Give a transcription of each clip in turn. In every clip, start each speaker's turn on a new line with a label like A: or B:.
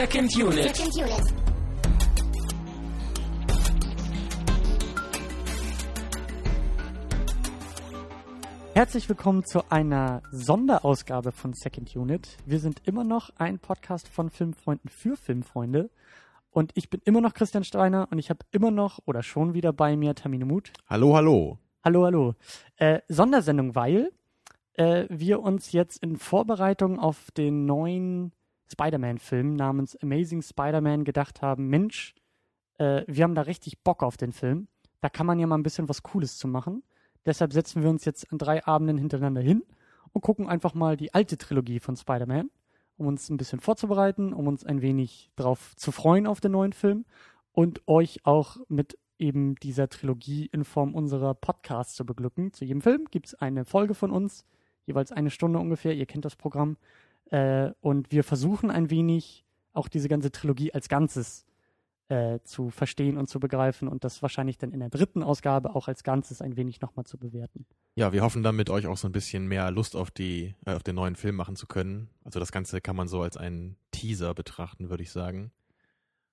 A: Second Unit.
B: Second Unit.
C: Herzlich willkommen zu einer Sonderausgabe von Second Unit. Wir sind immer noch ein Podcast von Filmfreunden für Filmfreunde. Und ich bin immer noch Christian Steiner und ich habe immer noch oder schon wieder bei mir Tamine Mut.
D: Hallo, hallo.
C: Hallo, hallo. Äh, Sondersendung, weil äh, wir uns jetzt in Vorbereitung auf den neuen Spider-Man-Film namens Amazing Spider-Man gedacht haben, Mensch, äh, wir haben da richtig Bock auf den Film. Da kann man ja mal ein bisschen was Cooles zu machen. Deshalb setzen wir uns jetzt an drei Abenden hintereinander hin und gucken einfach mal die alte Trilogie von Spider-Man, um uns ein bisschen vorzubereiten, um uns ein wenig drauf zu freuen auf den neuen Film und euch auch mit eben dieser Trilogie in Form unserer Podcasts zu beglücken. Zu jedem Film gibt es eine Folge von uns, jeweils eine Stunde ungefähr. Ihr kennt das Programm. Äh, und wir versuchen ein wenig auch diese ganze Trilogie als Ganzes äh, zu verstehen und zu begreifen und das wahrscheinlich dann in der dritten Ausgabe auch als Ganzes ein wenig nochmal zu bewerten.
D: Ja, wir hoffen damit euch auch so ein bisschen mehr Lust auf die, äh, auf den neuen Film machen zu können. Also das Ganze kann man so als einen Teaser betrachten, würde ich sagen.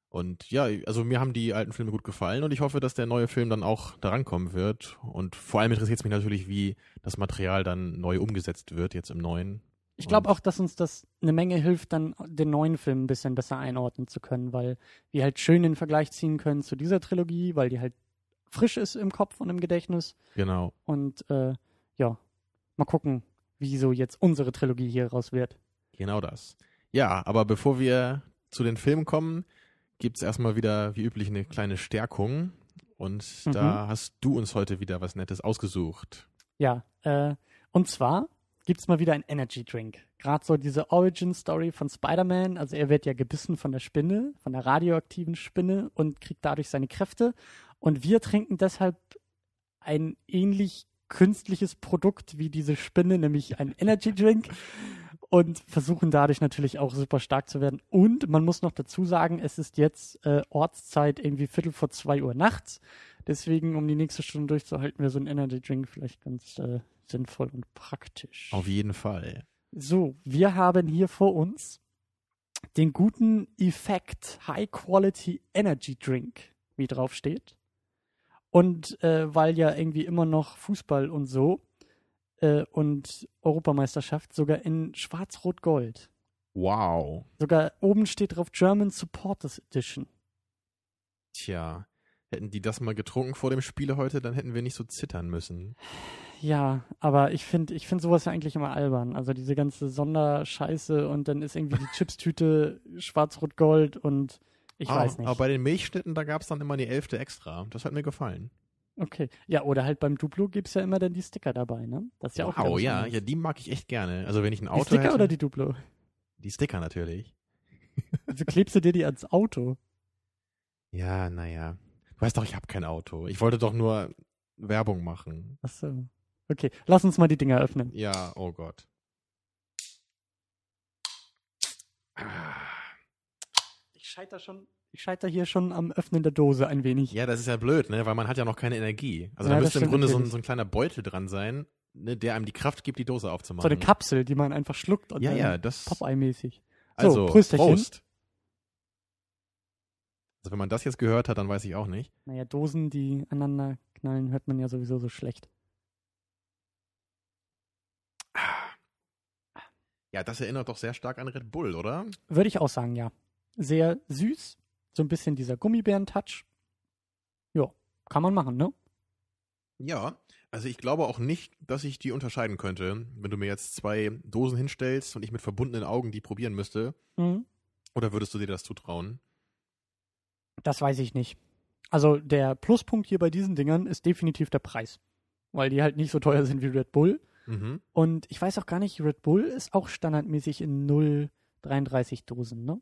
D: Und ja, also mir haben die alten Filme gut gefallen und ich hoffe, dass der neue Film dann auch daran kommen wird. Und vor allem interessiert es mich natürlich, wie das Material dann neu umgesetzt wird jetzt im neuen.
C: Ich glaube auch, dass uns das eine Menge hilft, dann den neuen Film ein bisschen besser einordnen zu können, weil wir halt schön den Vergleich ziehen können zu dieser Trilogie, weil die halt frisch ist im Kopf und im Gedächtnis.
D: Genau.
C: Und äh, ja, mal gucken, wie so jetzt unsere Trilogie hier raus wird.
D: Genau das. Ja, aber bevor wir zu den Filmen kommen, gibt's erstmal wieder wie üblich eine kleine Stärkung. Und
C: Mhm.
D: da hast du uns heute wieder was Nettes ausgesucht.
C: Ja, äh, und zwar gibt's mal wieder ein Energy Drink. Gerade so diese Origin Story von Spider-Man. Also er wird ja gebissen von der Spinne, von der radioaktiven Spinne und kriegt dadurch seine Kräfte. Und wir trinken deshalb ein ähnlich künstliches Produkt wie diese Spinne, nämlich ein Energy Drink. Und versuchen dadurch natürlich auch super stark zu werden. Und man muss noch dazu sagen, es ist jetzt äh, Ortszeit irgendwie Viertel vor zwei Uhr nachts. Deswegen, um die nächste Stunde durchzuhalten, wäre so ein Energy Drink vielleicht ganz äh, sinnvoll und praktisch.
D: Auf jeden Fall.
C: So, wir haben hier vor uns den guten Effekt High Quality Energy Drink, wie drauf steht. Und äh, weil ja irgendwie immer noch Fußball und so äh, und Europameisterschaft sogar in Schwarz-Rot-Gold.
D: Wow.
C: Sogar oben steht drauf German Supporters Edition.
D: Tja, hätten die das mal getrunken vor dem Spiel heute, dann hätten wir nicht so zittern müssen.
C: Ja, aber ich finde ich find sowas ja eigentlich immer albern. Also diese ganze Sonderscheiße und dann ist irgendwie die Chipstüte schwarz-rot-gold und ich
D: Ah,
C: weiß nicht.
D: Aber bei den Milchschnitten, da gab's dann immer die Elfte extra. Das hat mir gefallen.
C: okay. Ja, oder halt beim Duplo gibt's ja immer dann die Sticker dabei, ne? Das ist ja auch
D: wow,
C: was
D: ja,
C: anderes.
D: ja, die mag ich echt gerne. Also wenn ich ein
C: Die
D: Auto
C: Sticker
D: hätte,
C: oder die Duplo?
D: die Sticker natürlich.
C: Also klebst du dir die ans Auto?
D: Ja, naja. Du weißt doch, ich habe kein Auto. Ich wollte doch nur Werbung machen.
C: Ach so. Okay, lass uns mal die Dinger öffnen.
D: Ja, oh Gott.
C: Ich scheiter schon, ich scheiter hier schon am Öffnen der Dose ein wenig.
D: Ja, das ist ja blöd, ne? Weil man hat ja noch keine Energie. Also
C: Ja,
D: da müsste im Grunde so ein, so ein kleiner Beutel dran sein, ne, der einem die Kraft gibt, die Dose aufzumachen.
C: So eine Kapsel, die man einfach schluckt und
D: Ja, ja, das.
C: Popeye-mäßig. So,
D: Also. Prost. Also wenn man das jetzt gehört hat, dann weiß ich auch nicht.
C: Naja, Dosen, die aneinander knallen, hört man ja sowieso so schlecht.
D: Ja, das erinnert doch sehr stark an Red Bull, oder?
C: Würde ich auch sagen, ja. Sehr süß, so ein bisschen dieser Gummibären-Touch. Ja, kann man machen, ne?
D: Ja, also ich glaube auch nicht, dass ich die unterscheiden könnte, wenn du mir jetzt zwei Dosen hinstellst und ich mit verbundenen Augen die probieren müsste.
C: Mhm.
D: Oder würdest du dir das zutrauen?
C: Das weiß ich nicht. Also der Pluspunkt hier bei diesen Dingern ist definitiv der Preis. Weil die halt nicht so teuer sind wie Red Bull.
D: Mhm.
C: Und ich weiß auch gar nicht, Red Bull ist auch standardmäßig in 0,33 Dosen, ne?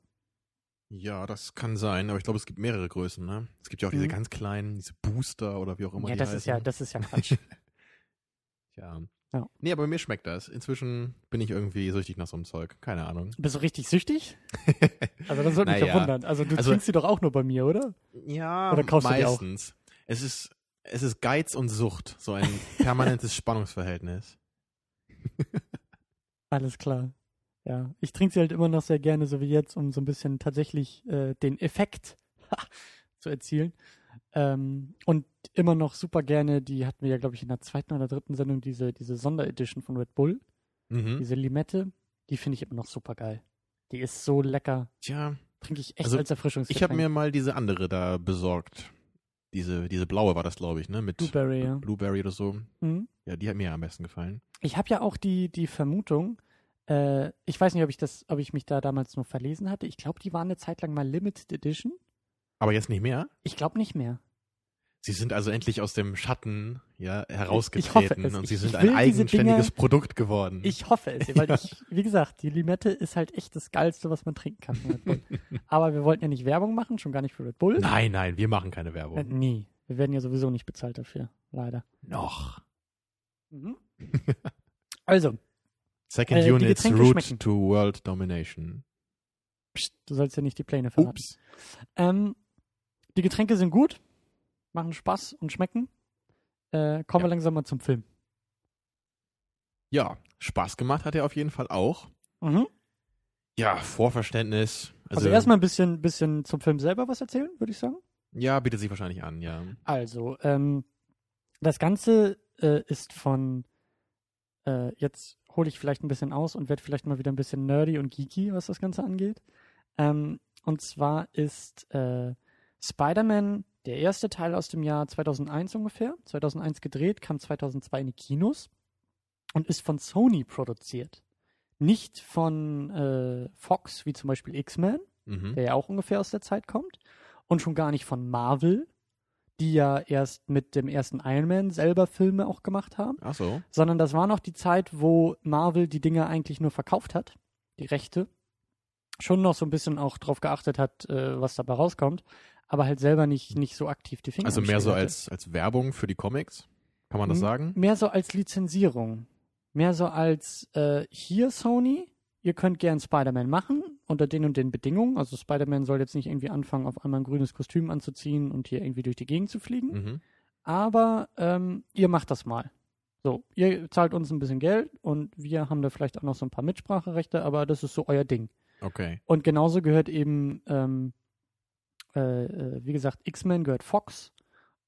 D: Ja, das kann sein, aber ich glaube, es gibt mehrere Größen, ne? Es gibt ja auch diese
C: Mhm.
D: ganz kleinen, diese Booster oder wie auch immer
C: Ja, das
D: heißen.
C: ist ja, das ist ja Quatsch.
D: ja.
C: Ja.
D: Nee, aber mir schmeckt das. Inzwischen bin ich irgendwie süchtig nach so einem Zeug. Keine Ahnung.
C: Bist du richtig süchtig? Also das würde mich
D: Naja.
C: ja wundern. Also du
D: Also-
C: trinkst die doch auch nur bei mir, oder?
D: Ja,
C: Oder kaufst du die auch?
D: meistens. Es ist, es ist Geiz und Sucht, so ein permanentes Spannungsverhältnis.
C: Alles klar. Ja, ich trinke sie halt immer noch sehr gerne, so wie jetzt, um so ein bisschen tatsächlich äh, den Effekt zu erzielen. Ähm, und immer noch super gerne, die hatten wir ja, glaube ich, in der zweiten oder dritten Sendung, diese, diese Sonderedition von Red Bull,
D: Mhm.
C: diese Limette, die finde ich immer noch super geil. Die ist so lecker.
D: Tja,
C: Trinke ich echt
D: Also,
C: als Erfrischungsgetränk.
D: ich habe mir mal diese andere da besorgt. Diese, diese blaue war das, glaube ich, ne? Mit
C: Blueberry, ja.
D: Blueberry oder so.
C: Mhm.
D: Ja, die hat mir am besten gefallen.
C: Ich habe ja auch die, die Vermutung, äh, ich weiß nicht, ob ich das, ob ich mich da damals nur verlesen hatte. Ich glaube, die waren eine Zeit lang mal Limited Edition.
D: Aber jetzt nicht mehr.
C: Ich glaube nicht mehr.
D: Sie sind also endlich aus dem Schatten ja, herausgetreten und sie sind
C: ich
D: ein eigenständiges
C: Dinger-
D: Produkt geworden.
C: Ich hoffe es, weil ich, wie gesagt, die Limette ist halt echt das Geilste, was man trinken kann. Aber wir wollten ja nicht Werbung machen, schon gar nicht für Red Bull.
D: nein, nein, wir machen keine
C: Äh,
D: Werbung.
C: nie. Wir werden ja sowieso nicht bezahlt dafür, leider.
D: Noch.
C: Mhm. Also,
D: Second
C: Äh,
D: Unit's Route
C: schmecken.
D: to World Domination.
C: pst, du sollst ja nicht die Pläne verraten.
D: Ups.
C: Ähm, die Getränke sind gut, machen Spaß und schmecken. Äh, kommen wir
D: Ja.
C: langsam mal zum Film.
D: Ja, Spaß gemacht hat er auf jeden Fall auch.
C: Mhm.
D: Ja, Vorverständnis.
C: Also,
D: Also,
C: erstmal ein bisschen, bisschen zum Film selber was erzählen, würde ich sagen.
D: Ja, bietet sich wahrscheinlich an, ja.
C: Also, ähm, das Ganze äh, ist von, äh, jetzt hole ich vielleicht ein bisschen aus und werde vielleicht mal wieder ein bisschen nerdy und geeky, was das Ganze angeht. Ähm, und zwar ist äh, Spider-Man der erste Teil aus dem Jahr 2001 ungefähr, 2001 gedreht, kam 2002 in die Kinos und ist von Sony produziert. Nicht von äh, Fox, wie zum Beispiel X-Men,
D: Mhm.
C: der ja auch ungefähr aus der Zeit kommt. Und schon gar nicht von Marvel, die ja erst mit dem ersten Iron Man selber Filme auch gemacht haben,
D: Ach so.
C: sondern das war noch die Zeit, wo Marvel die Dinge eigentlich nur verkauft hat, die Rechte. Schon noch so ein bisschen auch drauf geachtet hat, äh, was dabei rauskommt, aber halt selber nicht, nicht so aktiv die Finger
D: Also mehr so
C: hatte.
D: als, als Werbung für die Comics? Kann man das
C: M-
D: sagen?
C: Mehr so als Lizenzierung. Mehr so als äh, hier Sony, ihr könnt gern Spider-Man machen unter den und den Bedingungen. Also Spider-Man soll jetzt nicht irgendwie anfangen, auf einmal ein grünes Kostüm anzuziehen und hier irgendwie durch die Gegend zu fliegen.
D: Mhm.
C: Aber ähm, ihr macht das mal. So, ihr zahlt uns ein bisschen Geld und wir haben da vielleicht auch noch so ein paar Mitspracherechte, aber das ist so euer Ding.
D: Okay.
C: Und genauso gehört eben, ähm, äh, äh, wie gesagt, X-Men gehört Fox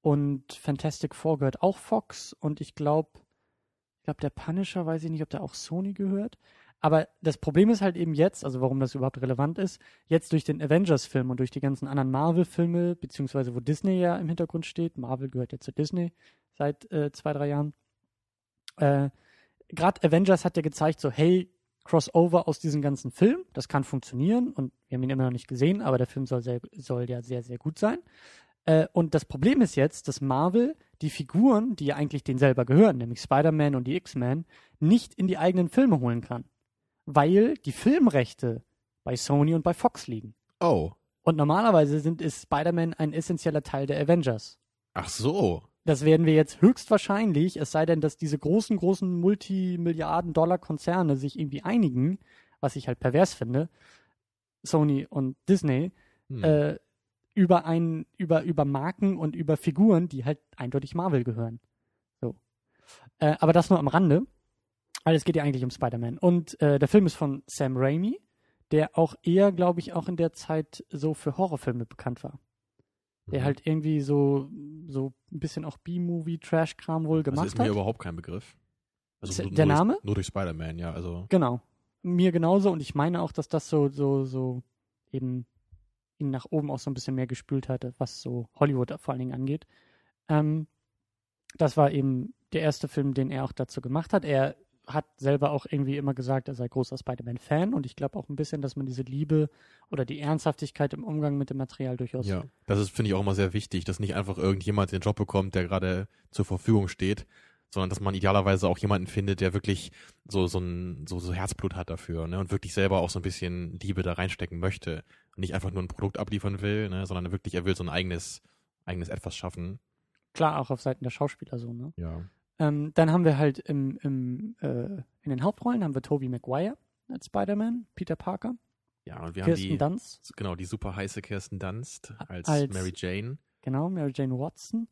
C: und Fantastic Four gehört auch Fox und ich glaube, ich glaube, der Punisher, weiß ich nicht, ob der auch Sony gehört. Aber das Problem ist halt eben jetzt, also warum das überhaupt relevant ist, jetzt durch den Avengers-Film und durch die ganzen anderen Marvel-Filme, beziehungsweise wo Disney ja im Hintergrund steht, Marvel gehört ja zu Disney seit äh, zwei, drei Jahren. Äh, Gerade Avengers hat ja gezeigt, so, hey, Crossover aus diesen ganzen Filmen, das kann funktionieren und wir haben ihn immer noch nicht gesehen, aber der Film soll, sehr, soll ja sehr, sehr gut sein. Äh, und das Problem ist jetzt, dass Marvel die Figuren, die ja eigentlich denen selber gehören, nämlich Spider-Man und die X-Men, nicht in die eigenen Filme holen kann. Weil die Filmrechte bei Sony und bei Fox liegen.
D: Oh.
C: Und normalerweise sind, ist Spider-Man ein essentieller Teil der Avengers.
D: Ach so.
C: Das werden wir jetzt höchstwahrscheinlich, es sei denn, dass diese großen, großen Multimilliarden-Dollar-Konzerne sich irgendwie einigen, was ich halt pervers finde, Sony und Disney,
D: Hm.
C: äh, über ein, über, über Marken und über Figuren, die halt eindeutig Marvel gehören. So. Äh, aber das nur am Rande. Weil es geht ja eigentlich um Spider-Man. Und äh, der Film ist von Sam Raimi, der auch eher, glaube ich, auch in der Zeit so für Horrorfilme bekannt war. Der
D: Mhm.
C: halt irgendwie so, so ein bisschen auch B-Movie, Trash-Kram wohl
D: Das
C: gemacht
D: ist mir überhaupt kein Begriff. Also
C: Der
D: nur durch-
C: Name?
D: Nur durch Spider-Man, ja. Also.
C: Genau. Mir genauso und ich meine auch, dass das so, so, so eben ihn nach oben auch so ein bisschen mehr gespült hatte, was so Hollywood vor allen Dingen angeht. Ähm, das war eben der erste Film, den er auch dazu gemacht hat. Er hat selber auch irgendwie immer gesagt, er sei großer Spider-Man-Fan und ich glaube auch ein bisschen, dass man diese Liebe oder die Ernsthaftigkeit im Umgang mit dem Material durchaus
D: Ja, das ist, finde ich, auch immer sehr wichtig, dass nicht einfach irgendjemand den Job bekommt, der gerade zur Verfügung steht, sondern dass man idealerweise auch jemanden findet, der wirklich so, so ein, so, so Herzblut hat dafür, ne, und wirklich selber auch so ein bisschen Liebe da reinstecken möchte. Und nicht einfach nur ein Produkt abliefern will, ne, sondern wirklich, er will so ein eigenes, eigenes etwas schaffen.
C: klar auch auf Seiten der Schauspieler so, ne?
D: Ja.
C: Ähm, dann haben wir halt im, im, äh, in den Hauptrollen haben wir Tobey Maguire als Spider-Man, Peter Parker,
D: Ja, und wir
C: Kirsten
D: haben die,
C: Dunst,
D: genau, die super heiße Kirsten Dunst als,
C: Als-
D: Mary Jane.
C: genau, Mary Jane Watson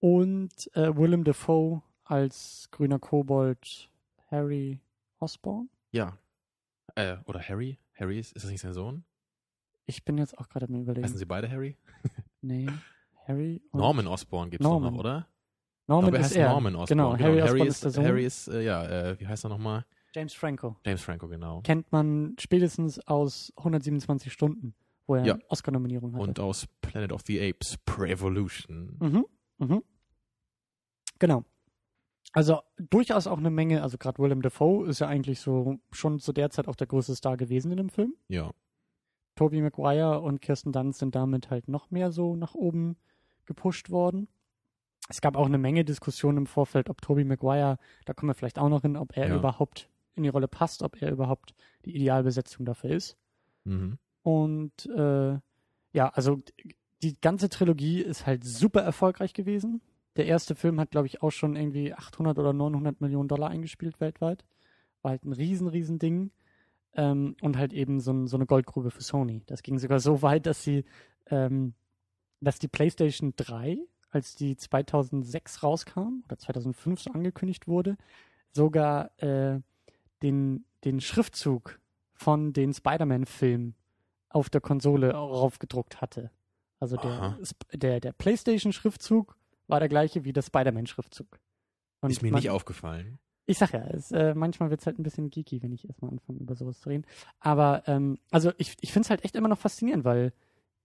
C: und äh, Willem Dafoe als grüner Kobold Harry Osborn.
D: Ja. Äh, oder Harry? Harry ist, ist das nicht sein Sohn?
C: Ich bin jetzt auch gerade am überlegen.
D: Heißen sie beide Harry?
C: Nee, Harry und
D: Norman Osborn gibt's doch
C: Norman.
D: noch, oder?
C: Norman
D: glaube, er
C: ist
D: heißt
C: er.
D: Norman Osborn.
C: Genau, Harry Osborn
D: ist,
C: ist der Sohn.
D: Harry ist, äh, ja, äh, wie heißt er nochmal?
C: James Franco.
D: James Franco, genau.
C: Kennt man spätestens aus 127 Stunden, wo er
D: Ja.
C: eine Oscar-Nominierung hatte.
D: Und aus Planet of the Apes, Prevolution.
C: Mhm. Mhm. Genau. Also durchaus auch eine Menge, also gerade Willem Dafoe ist ja eigentlich so schon zu der Zeit auch der größte Star gewesen in dem Film.
D: Ja.
C: Tobey Maguire und Kirsten Dunst sind damit halt noch mehr so nach oben gepusht worden. Es gab auch eine Menge Diskussionen im Vorfeld, ob Tobey Maguire, da kommen wir vielleicht auch noch hin, ob er
D: Ja.
C: überhaupt in die Rolle passt, ob er überhaupt die Idealbesetzung dafür ist.
D: Mhm.
C: Und äh, ja, also die ganze Trilogie ist halt super erfolgreich gewesen. Der erste Film hat, glaube ich, auch schon irgendwie 800 oder 900 Millionen Dollar eingespielt weltweit. War halt ein riesen, riesen Ding. Ähm, und halt eben so, ein, so eine Goldgrube für Sony. Das ging sogar so weit, dass sie, ähm, dass die PlayStation 3, als die 2006 rauskam oder 2005 so angekündigt wurde, sogar äh, den, den Schriftzug von den Spider-Man-Filmen auf der Konsole raufgedruckt hatte. Also der, der, der PlayStation-Schriftzug war der gleiche wie der Spider-Man-Schriftzug.
D: Ist mir
C: man-
D: nicht aufgefallen.
C: ich sag ja, es, äh, manchmal wird's halt ein bisschen geeky, wenn ich erstmal anfange, über sowas zu reden. Aber ähm, also ich, ich finde es halt echt immer noch faszinierend, weil,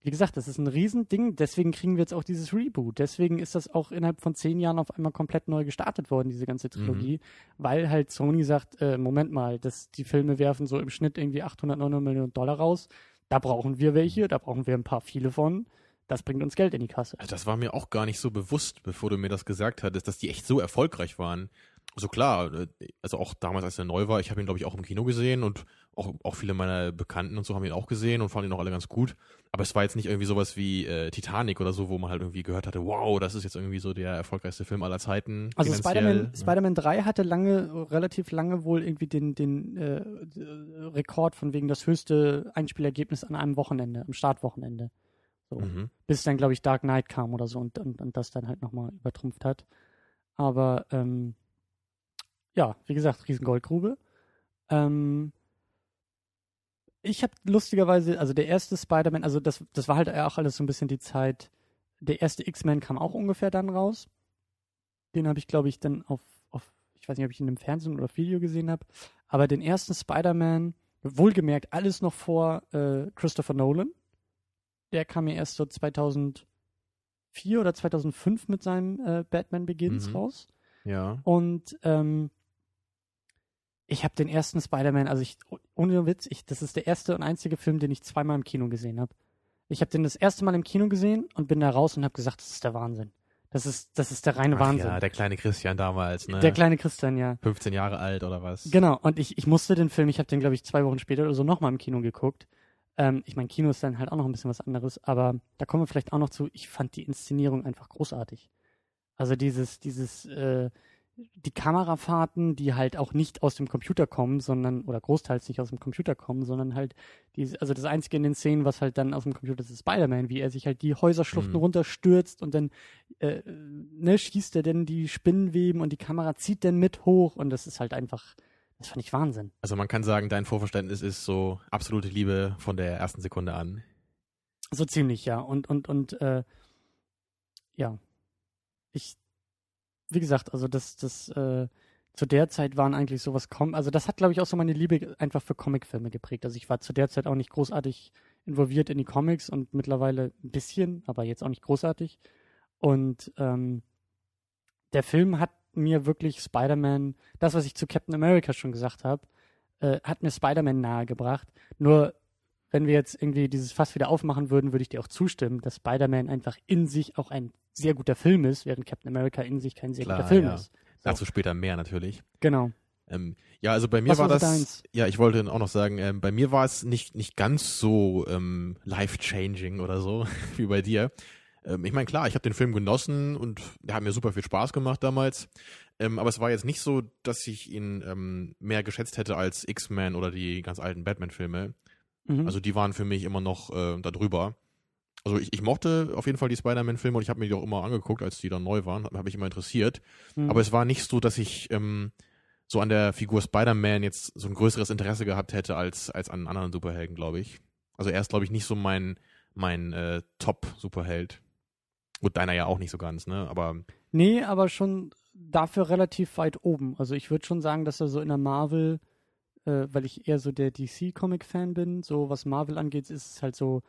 C: wie gesagt, das ist ein Riesending, deswegen kriegen wir jetzt auch dieses Reboot. Deswegen ist das auch innerhalb von zehn Jahren auf einmal komplett neu gestartet worden, diese ganze Trilogie, weil halt Sony sagt, äh, Moment mal, das, die Filme werfen so im Schnitt irgendwie 800, 900 Millionen Dollar raus. Da brauchen wir welche, da brauchen wir ein paar viele von. Das bringt uns Geld in die Kasse.
D: Also das war mir auch gar nicht so bewusst, bevor du mir das gesagt hattest, dass die echt so erfolgreich waren. Also klar, äh, also auch damals, als er neu war, ich habe ihn, glaube ich, auch im Kino gesehen und auch, auch viele meiner Bekannten und so haben ihn auch gesehen und fanden ihn auch alle ganz gut. Aber es war jetzt nicht irgendwie sowas wie äh, Titanic oder so, wo man halt irgendwie gehört hatte, wow, das ist jetzt irgendwie so der erfolgreichste Film aller Zeiten.
C: Also Spider-Man
D: ne?
C: Spider-Man 3 hatte lange, relativ lange wohl irgendwie den, den äh, äh, Rekord von wegen das höchste Einspielergebnis an einem Wochenende, am Startwochenende. So.
D: Mhm.
C: Bis dann, glaube ich, Dark Knight kam oder so und, und, und das dann halt nochmal übertrumpft hat. Aber ähm, ja, wie gesagt, Riesengoldgrube. Ähm, ich habe lustigerweise, also der erste Spider-Man, also das, das war halt auch alles so ein bisschen die Zeit, der erste X-Men kam auch ungefähr dann raus. Den habe ich, glaube ich, dann auf, auf, ich weiß nicht, ob ich ihn im Fernsehen oder auf Video gesehen habe, aber den ersten Spider-Man, wohlgemerkt, alles noch vor äh, Christopher Nolan. Der kam ja erst so 2004 oder 2005 mit seinem äh, Batman Begins
D: Mhm.
C: raus.
D: Ja.
C: Und ähm, ich habe den ersten Spider-Man, also ich, ohne Witz, ich, das ist der erste und einzige Film, den ich zweimal im Kino gesehen habe. Ich habe den das erste Mal im Kino gesehen und bin da raus und habe gesagt, das ist der Wahnsinn. Das ist, das ist der reine
D: Ach
C: Wahnsinn.
D: ja, der kleine Christian damals, ne?
C: der kleine Christian, ja.
D: 15 Jahre alt oder was?
C: Genau, und ich, ich musste den Film, ich habe den, glaube ich, zwei Wochen später oder so nochmal im Kino geguckt. Ähm, ich meine, Kino ist dann halt auch noch ein bisschen was anderes, aber da kommen wir vielleicht auch noch zu, ich fand die Inszenierung einfach großartig. Also dieses, dieses, äh, die Kamerafahrten, die halt auch nicht aus dem Computer kommen, sondern, oder großteils nicht aus dem Computer kommen, sondern halt, diese, also das Einzige in den Szenen, was halt dann aus dem Computer ist, ist Spider-Man, wie er sich halt die Häuserschluchten
D: Mhm.
C: runterstürzt und dann, äh, ne, schießt er denn die Spinnenweben und die Kamera zieht dann mit hoch und das ist halt einfach, das fand ich Wahnsinn.
D: Also man kann sagen, dein Vorverständnis ist so absolute Liebe von der ersten Sekunde an.
C: So ziemlich, ja. Und, und, und, äh, ja. Ich, wie gesagt, also das, das, äh, zu der Zeit waren eigentlich sowas kommen. Also das hat, glaube ich, auch so meine Liebe einfach für Comicfilme geprägt. Also ich war zu der Zeit auch nicht großartig involviert in die Comics und mittlerweile ein bisschen, aber jetzt auch nicht großartig. Und ähm, der Film hat mir wirklich Spider-Man, das, was ich zu Captain America schon gesagt habe, äh, hat mir Spider-Man nahegebracht. Nur wenn wir jetzt irgendwie dieses Fass wieder aufmachen würden, würde ich dir auch zustimmen, dass Spider-Man einfach in sich auch ein sehr guter Film ist, während Captain America in sich kein sehr
D: Klar,
C: guter Film
D: ja.
C: ist. So.
D: Dazu später mehr natürlich.
C: Genau.
D: Ähm, ja, also bei mir
C: Was
D: war das.
C: deins?
D: Ja, ich wollte auch noch sagen, ähm, bei mir war es nicht, nicht ganz so ähm, life-changing oder so wie bei dir. Ähm, ich meine, klar, ich habe den Film genossen und der hat mir super viel Spaß gemacht damals. Ähm, aber es war jetzt nicht so, dass ich ihn ähm, mehr geschätzt hätte als X-Men oder die ganz alten Batman-Filme.
C: Mhm.
D: Also die waren für mich immer noch äh, da drüber. Also ich, ich mochte auf jeden Fall die Spider-Man-Filme und ich habe mir die auch immer angeguckt, als die dann neu waren, habe hab mich immer interessiert.
C: Mhm.
D: Aber es war nicht so, dass ich ähm, so an der Figur Spider-Man jetzt so ein größeres Interesse gehabt hätte als, als an anderen Superhelden, glaube ich. Also er ist, glaube ich, nicht so mein, mein äh, Top-Superheld. Gut, deiner ja auch nicht so ganz, ne? Aber.
C: Nee, aber schon dafür relativ weit oben. Also ich würde schon sagen, dass er so in der Marvel, äh, weil ich eher so der DC-Comic-Fan bin, so was Marvel angeht, ist es halt so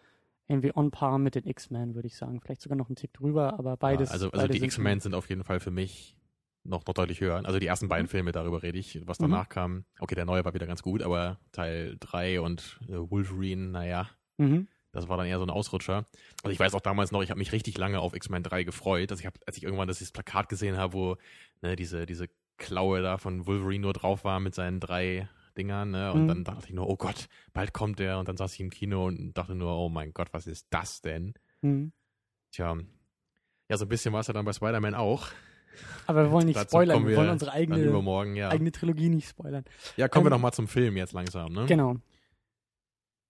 C: irgendwie on par mit den X-Men, würde ich sagen. Vielleicht sogar noch einen Tick drüber, aber beides.
D: Ja, also also
C: beide
D: die X-Men sind auf jeden Fall für mich noch, noch deutlich höher. Also die ersten beiden Filme, darüber rede ich. Was danach kam, okay, der neue war wieder ganz gut, aber Teil 3 und äh, Wolverine, naja,
C: Mhm.
D: das war dann eher so ein Ausrutscher. Also ich weiß auch damals noch, ich habe mich richtig lange auf X-Men 3 gefreut. Also ich hab, als ich irgendwann das dieses Plakat gesehen habe, wo ne, diese, diese Klaue da von Wolverine nur drauf war mit seinen drei Dingern, ne? Und
C: Mhm.
D: dann dachte ich nur, oh Gott, bald kommt der. Und dann saß ich im Kino und dachte nur, oh mein Gott, was ist das denn?
C: Mhm.
D: Tja, ja, so ein bisschen war es ja dann bei Spider-Man auch.
C: Aber wir wollen nicht spoilern,
D: kommen
C: wir wollen
D: wir
C: unsere eigene,
D: ja.
C: eigene Trilogie nicht spoilern.
D: Ja, kommen wir
C: Ähm,
D: doch mal zum Film jetzt langsam, ne?
C: Genau.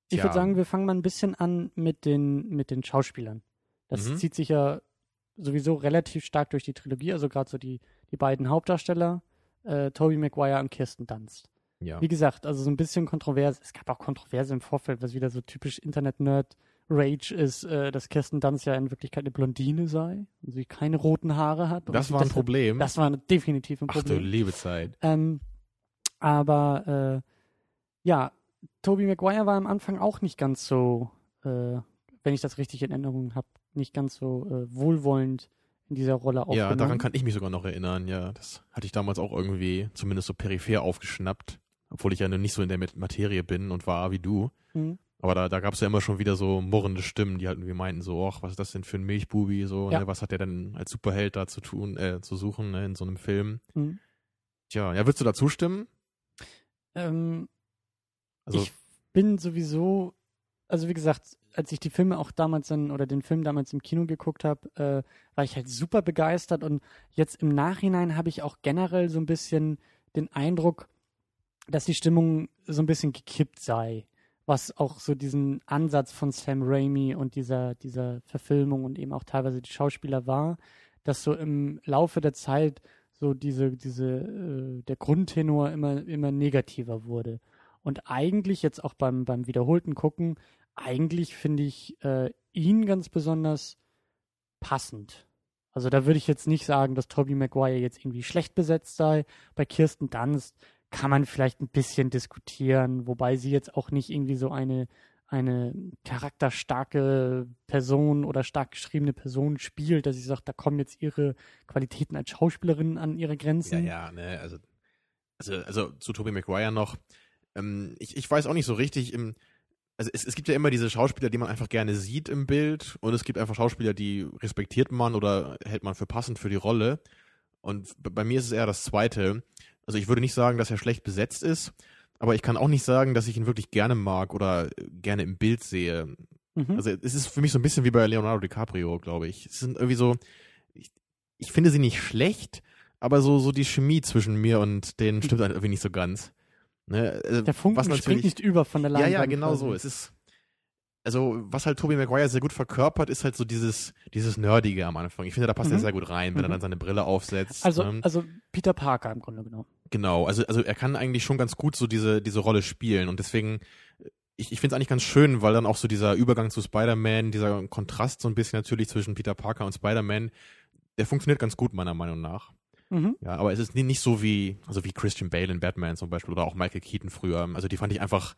C: Ich
D: Tja.
C: würde sagen, wir fangen mal ein bisschen an mit den, mit den Schauspielern. Das
D: Mhm.
C: zieht sich ja sowieso relativ stark durch die Trilogie, also gerade so die, die beiden Hauptdarsteller, äh, Tobey Maguire und Kirsten Dunst.
D: Ja.
C: Wie gesagt, also so ein bisschen kontrovers. Es gab auch Kontroverse im Vorfeld, was wieder so typisch Internet-Nerd-Rage ist, äh, dass Kirsten Dunst ja in Wirklichkeit eine Blondine sei und sie keine roten Haare hat.
D: Das war ein
C: deshalb-
D: Problem.
C: Das war definitiv ein
D: Ach du
C: Problem.
D: liebe Zeit.
C: Ähm, aber äh, ja, Tobey Maguire war am Anfang auch nicht ganz so, äh, wenn ich das richtig in Erinnerung habe, nicht ganz so äh, wohlwollend in dieser Rolle
D: Ja,
C: aufgenommen.
D: daran kann ich mich sogar noch erinnern. Ja, das hatte ich damals auch irgendwie zumindest so peripher aufgeschnappt. Obwohl ich ja nicht so in der Mat- Materie bin und war wie du.
C: Mhm.
D: Aber da, da gab es ja immer schon wieder so murrende Stimmen, die halt irgendwie meinten so, ach, was ist das denn für ein Milchbubi? So,
C: Ja.
D: ne, was hat der denn als Superheld da zu tun, äh, zu suchen, ne, in so einem Film?
C: Mhm.
D: Tja, ja, würdest du da zustimmen?
C: Ähm,
D: Also,
C: ich bin sowieso, also wie gesagt, als ich die Filme auch damals dann oder den Film damals im Kino geguckt habe, äh, war ich halt super begeistert und jetzt im Nachhinein habe ich auch generell so ein bisschen den Eindruck, dass die Stimmung so ein bisschen gekippt sei, was auch so diesen Ansatz von Sam Raimi und dieser, dieser Verfilmung und eben auch teilweise die Schauspieler war, dass so im Laufe der Zeit so diese, diese, äh, der Grundtenor immer, immer negativer wurde. Und eigentlich jetzt auch beim, beim wiederholten Gucken, eigentlich finde ich äh, ihn ganz besonders passend. Also da würde ich jetzt nicht sagen, dass Tobey Maguire jetzt irgendwie schlecht besetzt sei. Bei Kirsten Dunst kann man vielleicht ein bisschen diskutieren, wobei sie jetzt auch nicht irgendwie so eine, eine charakterstarke Person oder stark geschriebene Person spielt, dass ich sage, da kommen jetzt ihre Qualitäten als Schauspielerin an ihre
D: ja,
C: Grenzen.
D: ja, ne, also, also, also zu Tobey Maguire noch. Ähm, ich, ich weiß auch nicht so richtig im, also es, es gibt ja immer diese Schauspieler, die man einfach gerne sieht im Bild und es gibt einfach Schauspieler, die respektiert man oder hält man für passend für die Rolle. Und bei mir ist es eher das Zweite. Also ich würde nicht sagen, dass er schlecht besetzt ist, aber ich kann auch nicht sagen, dass ich ihn wirklich gerne mag oder gerne im Bild sehe.
C: Mhm.
D: Also es ist für mich so ein bisschen wie bei Leonardo DiCaprio, glaube ich. Es sind irgendwie so, ich, ich finde sie nicht schlecht, aber so, so die Chemie zwischen mir und denen stimmt halt irgendwie nicht so ganz. Ne? Also,
C: Der Funken springt nicht über von der
D: ja,
C: Leinwand.
D: ja, genau
C: quasi.
D: so. Es ist, also, was halt Tobey Maguire sehr gut verkörpert, ist halt so dieses, dieses Nerdige am Anfang. Ich finde, da passt
C: Mhm.
D: er sehr gut rein, wenn er
C: Mhm.
D: dann seine Brille aufsetzt.
C: Also,
D: ne?
C: also Peter Parker im Grunde genommen.
D: Genau, also, also er kann eigentlich schon ganz gut so diese, diese Rolle spielen und deswegen, ich, ich finde es eigentlich ganz schön, weil dann auch so dieser Übergang zu Spider-Man, dieser Kontrast so ein bisschen natürlich zwischen Peter Parker und Spider-Man, der funktioniert ganz gut meiner Meinung nach.
C: Mhm.
D: Ja, aber es ist nicht so wie, also wie Christian Bale in Batman zum Beispiel oder auch Michael Keaton früher. Also die fand ich einfach,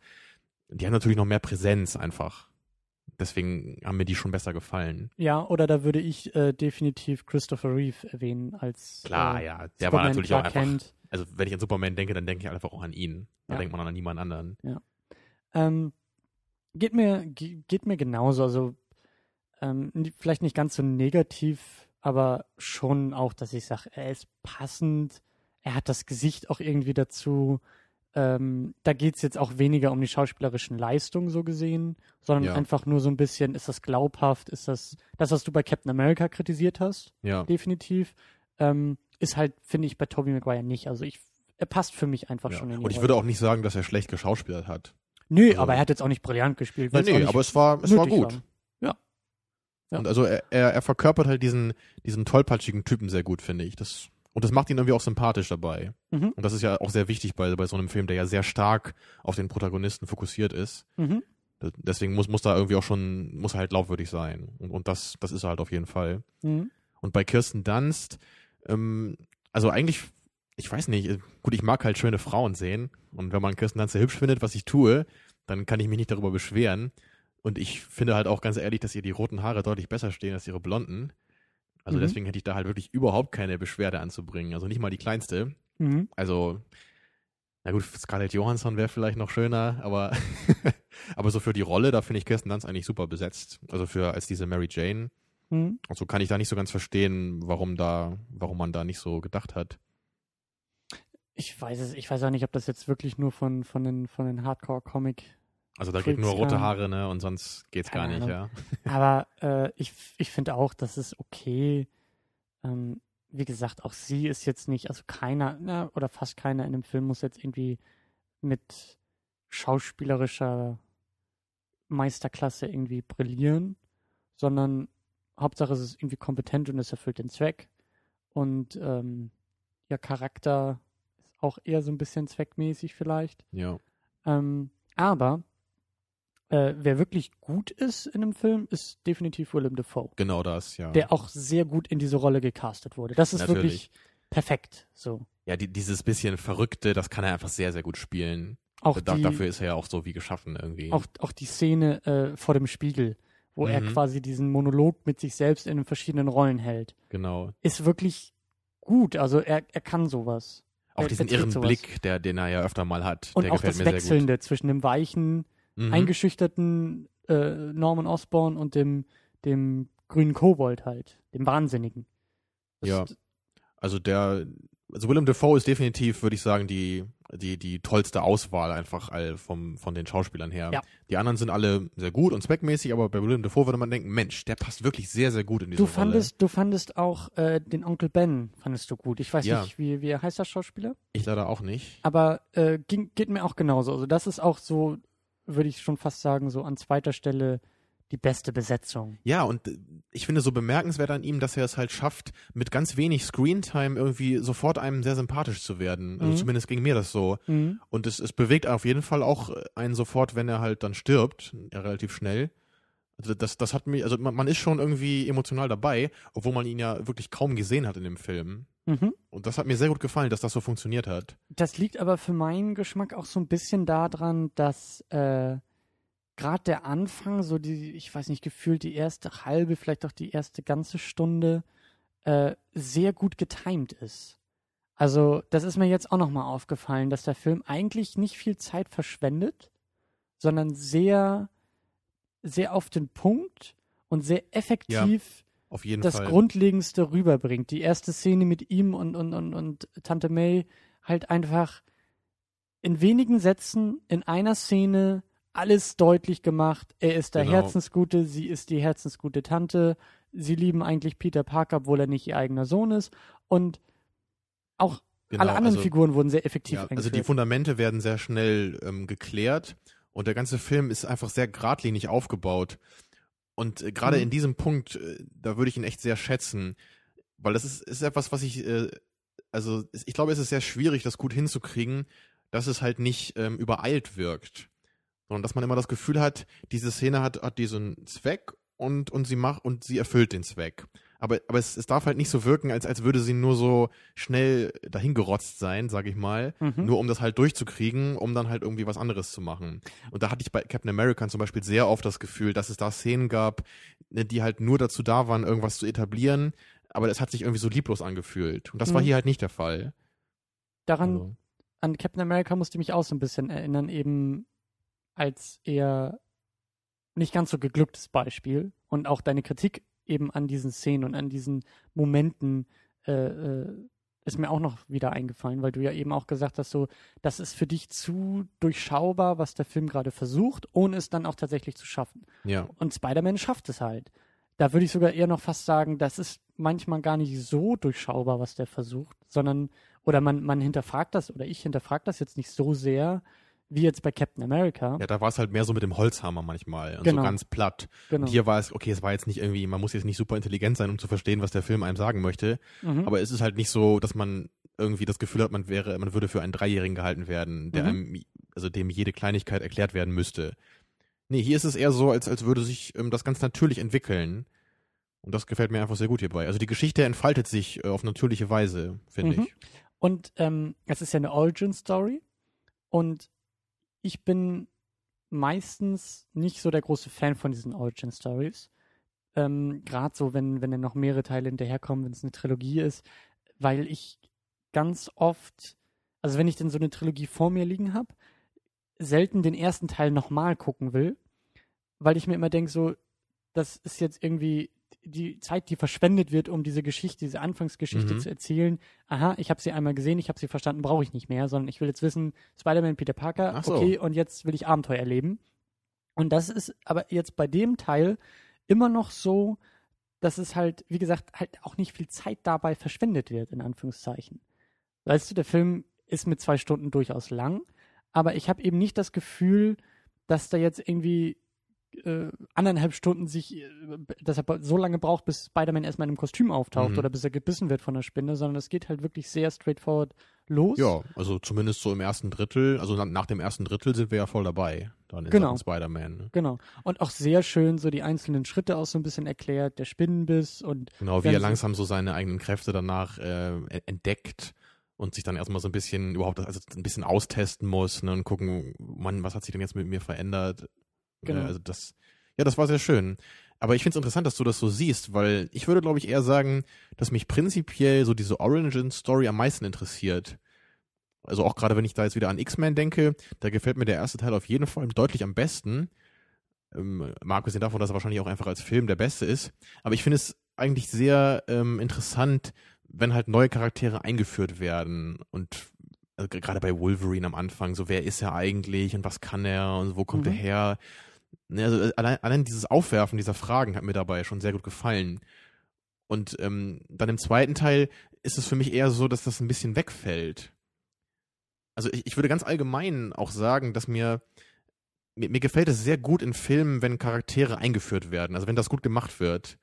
D: die haben natürlich noch mehr Präsenz einfach. Deswegen haben mir die schon besser gefallen.
C: Ja, oder da würde ich äh, definitiv Christopher Reeve erwähnen als
D: Klar,
C: äh,
D: ja, der war
C: Superman
D: natürlich auch einfach,
C: Kent.
D: also wenn ich an Superman denke, dann denke ich einfach auch an ihn. Da
C: Ja.
D: denkt man an niemand anderen.
C: Ähm, geht mir ge- geht mir genauso. Also ähm, vielleicht nicht ganz so negativ, aber schon auch, dass ich sage, er ist passend. Er hat das Gesicht auch irgendwie dazu. Ähm, da geht es jetzt auch weniger um die schauspielerischen Leistungen so gesehen, sondern
D: Ja.
C: einfach nur so ein bisschen, ist das glaubhaft, ist das, das, was du bei Captain America kritisiert hast,
D: Ja.
C: definitiv, ähm, ist halt, finde ich, bei Tobey Maguire nicht. Also ich, er passt für mich einfach
D: ja.
C: schon in die
D: Und ich
C: Rolle.
D: würde auch nicht sagen, dass er schlecht geschauspielert hat.
C: Nö,
D: also-
C: aber er hat jetzt auch nicht brillant gespielt.
D: Nee, nee, aber es war, es war gut.
C: Ja. Ja.
D: Und also er, er, er verkörpert halt diesen, diesen tollpatschigen Typen sehr gut, finde ich. Das Und das macht ihn irgendwie auch sympathisch dabei.
C: Mhm.
D: Und das ist ja auch sehr wichtig bei, bei so einem Film, der ja sehr stark auf den Protagonisten fokussiert ist.
C: Mhm.
D: Deswegen muss, muss da irgendwie auch schon, muss er halt glaubwürdig sein. Und, und das, das ist er halt auf jeden Fall.
C: Mhm.
D: Und bei Kirsten Dunst, ähm, also eigentlich, ich weiß nicht, äh, gut, ich mag halt schöne Frauen sehen. Und wenn man Kirsten Dunst sehr hübsch findet, was ich tue, dann kann ich mich nicht darüber beschweren. Und ich finde halt auch ganz ehrlich, dass ihr die roten Haare deutlich besser stehen als ihre blonden. Also
C: Mhm.
D: deswegen hätte ich da halt wirklich überhaupt keine Beschwerde anzubringen. Also nicht mal die kleinste.
C: Mhm.
D: Also, na gut, Scarlett Johansson wäre vielleicht noch schöner, aber, aber so für die Rolle, da finde ich Kirsten Dunst eigentlich super besetzt. Also für als diese Mary Jane.
C: Mhm.
D: Also kann ich da nicht so ganz verstehen, warum da, warum man da nicht so gedacht hat.
C: Ich weiß es, ich weiß auch nicht, ob das jetzt wirklich nur von, von den, von den Hardcore-Comic
D: Also da geht nur rote. Haare, ne? Und sonst geht's gar nicht, ja.
C: Aber äh, ich, ich finde auch, das ist okay. Ähm, wie gesagt, auch sie ist jetzt nicht, also keiner, na, oder fast keiner in dem Film muss jetzt irgendwie mit schauspielerischer Meisterklasse irgendwie brillieren, sondern Hauptsache es ist irgendwie kompetent und es erfüllt den Zweck. Und ähm, ihr Charakter ist auch eher so ein bisschen zweckmäßig vielleicht.
D: Ja.
C: Ähm, aber äh, wer wirklich gut ist in einem Film, ist definitiv Willem Dafoe,
D: Genau das, ja.
C: der auch sehr gut in diese Rolle gecastet wurde. Das ist
D: Natürlich.
C: wirklich perfekt. So.
D: ja, die, dieses bisschen Verrückte, das kann er einfach sehr, sehr gut spielen.
C: Auch,
D: Da,
C: die,
D: dafür ist er ja auch so wie geschaffen irgendwie.
C: auch, auch die Szene äh, vor dem Spiegel, wo er
D: Mhm.
C: quasi diesen Monolog mit sich selbst in den verschiedenen Rollen hält,
D: genau.
C: ist wirklich gut. Also er, er kann sowas.
D: Auch
C: Er-
D: diesen
C: er
D: irren
C: sowas.
D: Blick, der, den er ja öfter mal hat,
C: Und
D: der
C: auch
D: gefällt
C: das Wechselnde zwischen dem weichen.
D: Mhm.
C: eingeschüchterten äh, Norman Osborn und dem, dem grünen Kobold halt, dem Wahnsinnigen. Das-
D: Ja. Also der, also Willem Dafoe ist definitiv, würde ich sagen, die, die, die tollste Auswahl einfach all vom, von den Schauspielern her.
C: Ja.
D: Die anderen sind alle sehr gut und zweckmäßig, aber bei Willem Dafoe würde man denken, Mensch, der passt wirklich sehr, sehr gut in diese
C: Du
D: Rolle.
C: fandest, du fandest auch äh, den Onkel Ben, fandest du gut. Ich weiß
D: Ja.
C: nicht, wie, wie heißt der Schauspieler?
D: Ich leider auch nicht.
C: Aber äh, ging, geht mir auch genauso. Also das ist auch so, würde ich schon fast sagen, so an zweiter Stelle die beste Besetzung.
D: Ja, und äh, ich finde so bemerkenswert an ihm, dass er es halt schafft, mit ganz wenig Screentime irgendwie sofort einem sehr sympathisch zu werden. Also
C: Mhm.
D: zumindest ging mir das so.
C: Mhm.
D: Und es, es bewegt auf jeden Fall auch äh, einen sofort, wenn er halt dann stirbt, ja, relativ schnell. Also das, das hat mich, also man, man ist schon irgendwie emotional dabei, obwohl man ihn ja wirklich kaum gesehen hat in dem Film.
C: Mhm.
D: Und das hat mir sehr gut gefallen, dass das so funktioniert hat.
C: Das liegt aber für meinen Geschmack auch so ein bisschen daran, dass äh, gerade der Anfang, so die, ich weiß nicht, gefühlt die erste halbe, vielleicht auch die erste ganze Stunde, äh, sehr gut getimed ist. Also, das ist mir jetzt auch nochmal aufgefallen, dass der Film eigentlich nicht viel Zeit verschwendet, sondern sehr, sehr auf den Punkt und sehr effektiv
D: jeden
C: das
D: Fall.
C: Grundlegendste rüberbringt. Die erste Szene mit ihm und, und, und, und Tante May halt einfach in wenigen Sätzen, in einer Szene, alles deutlich gemacht. Er ist der
D: Genau.
C: Herzensgute, sie ist die herzensgute Tante. Sie lieben eigentlich Peter Parker, obwohl er nicht ihr eigener Sohn ist. Und auch
D: Genau,
C: alle anderen
D: also-
C: Figuren wurden sehr effektiv
D: Ja, also die Fundamente werden sehr schnell ähm, geklärt und der ganze Film ist einfach sehr geradlinig aufgebaut. Und äh, gerade
C: Mhm.
D: in diesem Punkt, äh, da würde ich ihn echt sehr schätzen, weil das ist, ist etwas, was ich, äh, also ich glaube, es ist sehr schwierig, das gut hinzukriegen, dass es halt nicht ähm, übereilt wirkt, sondern dass man immer das Gefühl hat, diese Szene hat, hat diesen Zweck und, und sie macht und sie erfüllt den Zweck. Aber, aber es, es darf halt nicht so wirken, als, als würde sie nur so schnell dahingerotzt sein, sage ich mal,
C: Mhm.
D: nur um das halt durchzukriegen, um dann halt irgendwie was anderes zu machen. Und da hatte ich bei Captain America zum Beispiel sehr oft das Gefühl, dass es da Szenen gab, ne, die halt nur dazu da waren, irgendwas zu etablieren, aber es hat sich irgendwie so lieblos angefühlt. Und das war
C: Mhm.
D: hier halt nicht der Fall.
C: Daran
D: Also,
C: an Captain America musste ich mich auch so ein bisschen erinnern, eben als er nicht ganz so geglücktes Beispiel und auch deine Kritik eben an diesen Szenen und an diesen Momenten äh, äh, ist mir auch noch wieder eingefallen, weil du ja eben auch gesagt hast, so, das ist für dich zu durchschaubar, was der Film gerade versucht, ohne es dann auch tatsächlich zu schaffen.
D: ja.
C: Und Spider-Man schafft es halt. Da würde ich sogar eher noch fast sagen, das ist manchmal gar nicht so durchschaubar, was der versucht, sondern, oder man, man hinterfragt das, oder ich hinterfrage das jetzt nicht so sehr, wie jetzt bei Captain America.
D: Ja, da war es halt mehr so mit dem Holzhammer manchmal und
C: Genau.
D: so ganz platt.
C: genau.
D: Und hier war es, okay, es war jetzt nicht irgendwie, man muss jetzt nicht super intelligent sein, um zu verstehen, was der Film einem sagen möchte.
C: mhm.
D: Aber es ist halt nicht so, dass man irgendwie das Gefühl hat, man wäre, man würde für einen Dreijährigen gehalten werden, der
C: Mhm.
D: einem, also dem jede Kleinigkeit erklärt werden müsste. Nee, hier ist es eher so, als, als würde sich ähm, das ganz natürlich entwickeln. Und das gefällt mir einfach sehr gut hierbei. Also die Geschichte entfaltet sich äh, auf natürliche Weise, finde
C: Mhm.
D: ich.
C: Und ähm, es ist ja eine Origin-Story. Und ich bin meistens nicht so der große Fan von diesen Origin-Stories. Ähm, Gerade so, wenn, wenn dann noch mehrere Teile hinterherkommen, wenn es eine Trilogie ist, weil ich ganz oft, also wenn ich denn so eine Trilogie vor mir liegen habe, selten den ersten Teil nochmal gucken will, weil ich mir immer denke, so, das ist jetzt irgendwie die Zeit, die verschwendet wird, um diese Geschichte, diese Anfangsgeschichte
D: Mhm.
C: zu erzählen. Aha, ich habe sie einmal gesehen, ich habe sie verstanden, brauche ich nicht mehr, sondern ich will jetzt wissen, Spider-Man, Peter Parker,
D: so.
C: okay, und jetzt will ich Abenteuer erleben. Und das ist aber jetzt bei dem Teil immer noch so, dass es halt, wie gesagt, halt auch nicht viel Zeit dabei verschwendet wird, in Anführungszeichen. Weißt du, der Film ist mit zwei Stunden durchaus lang, aber ich habe eben nicht das Gefühl, dass da jetzt irgendwie äh, anderthalb Stunden sich, äh, dass er so lange braucht, bis Spider-Man erstmal in einem Kostüm auftaucht
D: Mhm.
C: oder bis er gebissen wird von der Spinne, sondern es geht halt wirklich sehr straightforward los.
D: Ja, also zumindest so im ersten Drittel, also na, nach dem ersten Drittel sind wir ja voll dabei, dann in
C: Genau.
D: Spider-Man. Ne?
C: Genau. Und auch sehr schön so die einzelnen Schritte auch so ein bisschen erklärt, der Spinnenbiss und
D: Genau, wie er langsam so seine eigenen Kräfte danach äh, entdeckt und sich dann erstmal so ein bisschen überhaupt also ein bisschen austesten muss ne, und gucken, Mann, was hat sich denn jetzt mit mir verändert?
C: Genau.
D: Äh, also das, ja, das war sehr schön. Aber ich finde es interessant, dass du das so siehst, weil ich würde, glaube ich, eher sagen, dass mich prinzipiell so diese Origin-Story am meisten interessiert. Also auch gerade wenn ich da jetzt wieder an X-Men denke, da gefällt mir der erste Teil auf jeden Fall deutlich am besten. Ähm, abgesehen davon, dass er wahrscheinlich auch einfach als Film der beste ist. Aber ich finde es eigentlich sehr ähm, interessant, wenn halt neue Charaktere eingeführt werden und also gerade bei Wolverine am Anfang, so wer ist er eigentlich und was kann er und wo kommt
C: Mhm.
D: er her? Ne, Also äh, allein, allein dieses Aufwerfen dieser Fragen hat mir dabei schon sehr gut gefallen. Und ähm, dann im zweiten Teil ist es für mich eher so, dass das ein bisschen wegfällt. Also ich, ich würde ganz allgemein auch sagen, dass mir, mir mir gefällt es sehr gut in Filmen, wenn Charaktere eingeführt werden, also wenn das gut gemacht wird.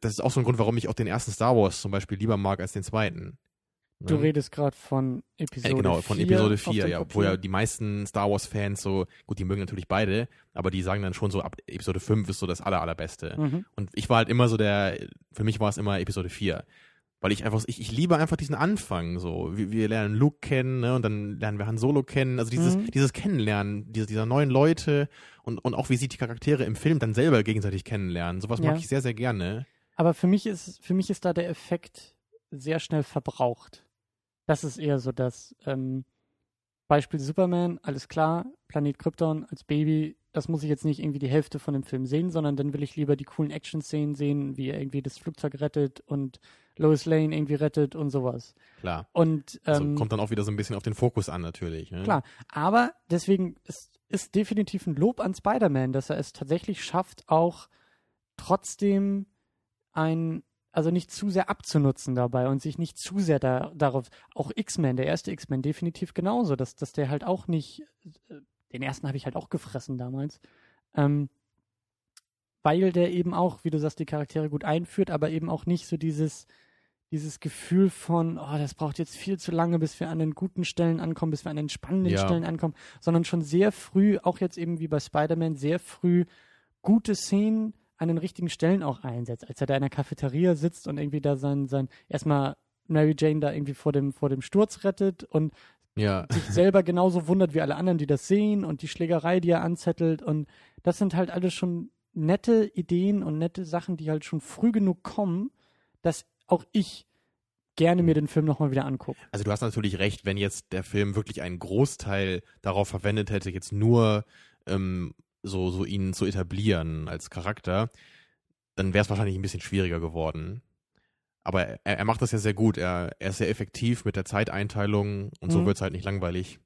D: Das ist auch so ein Grund, warum ich auch den ersten Star Wars zum Beispiel lieber mag als den zweiten.
C: Du
D: Ne?
C: redest gerade von
D: Äh,
C: Episode
D: genau, von
C: 4
D: Episode
C: auf
D: 4,
C: dem
D: ja, wo
C: Papier.
D: ja die meisten Star Wars-Fans so, gut, die mögen natürlich beide, aber die sagen dann schon so, ab Episode 5 ist so das aller, allerbeste.
C: Mhm.
D: Und ich war halt immer so der, für mich war es immer Episode 4. Weil ich einfach, ich, ich liebe einfach diesen Anfang so. Wir, wir lernen Luke kennen, ne, und dann lernen wir Han Solo kennen. Also dieses,
C: Mhm.
D: dieses Kennenlernen diese, dieser neuen Leute und, und auch wie sie die Charaktere im Film dann selber gegenseitig kennenlernen. Sowas
C: Ja.
D: mag ich sehr, sehr gerne.
C: Aber für mich ist, für mich ist da der Effekt sehr schnell verbraucht. Das ist eher so das ähm, Beispiel Superman, alles klar, Planet Krypton als Baby, das muss ich jetzt nicht irgendwie die Hälfte von dem Film sehen, sondern dann will ich lieber die coolen Action-Szenen sehen, wie er irgendwie das Flugzeug rettet und Lois Lane irgendwie rettet und sowas.
D: Klar.
C: Und
D: Also
C: ähm,
D: kommt dann auch wieder so ein bisschen auf den Fokus an, natürlich. Ne?
C: Klar, aber deswegen ist, ist definitiv ein Lob an Spider-Man, dass er es tatsächlich schafft, auch trotzdem ein, also nicht zu sehr abzunutzen dabei und sich nicht zu sehr da, darauf, auch X-Men, der erste X-Men definitiv genauso, dass, dass der halt auch nicht, äh, den ersten habe ich halt auch gefressen damals, ähm, weil der eben auch, wie du sagst, die Charaktere gut einführt, aber eben auch nicht so dieses, dieses Gefühl von, oh, das braucht jetzt viel zu lange, bis wir an den guten Stellen ankommen, bis wir an den spannenden
D: Ja.
C: Stellen ankommen, sondern schon sehr früh, auch jetzt eben wie bei Spider-Man, sehr früh gute Szenen an den richtigen Stellen auch einsetzt. Als er da in der Cafeteria sitzt und irgendwie da sein, sein, erstmal Mary Jane da irgendwie vor dem, vor dem Sturz rettet und
D: Ja.
C: sich selber genauso wundert wie alle anderen, die das sehen und die Schlägerei, die er anzettelt. Und das sind halt alles schon nette Ideen und nette Sachen, die halt schon früh genug kommen, dass auch ich gerne mir den Film nochmal wieder angucke.
D: Also du hast natürlich recht, wenn jetzt der Film wirklich einen Großteil darauf verwendet hätte, jetzt nur ähm, so, so ihn zu etablieren als Charakter, dann wäre es wahrscheinlich ein bisschen schwieriger geworden. Aber er, er macht das ja sehr gut. Er, er ist sehr effektiv mit der Zeiteinteilung und so
C: Mhm.
D: wird es halt nicht langweilig.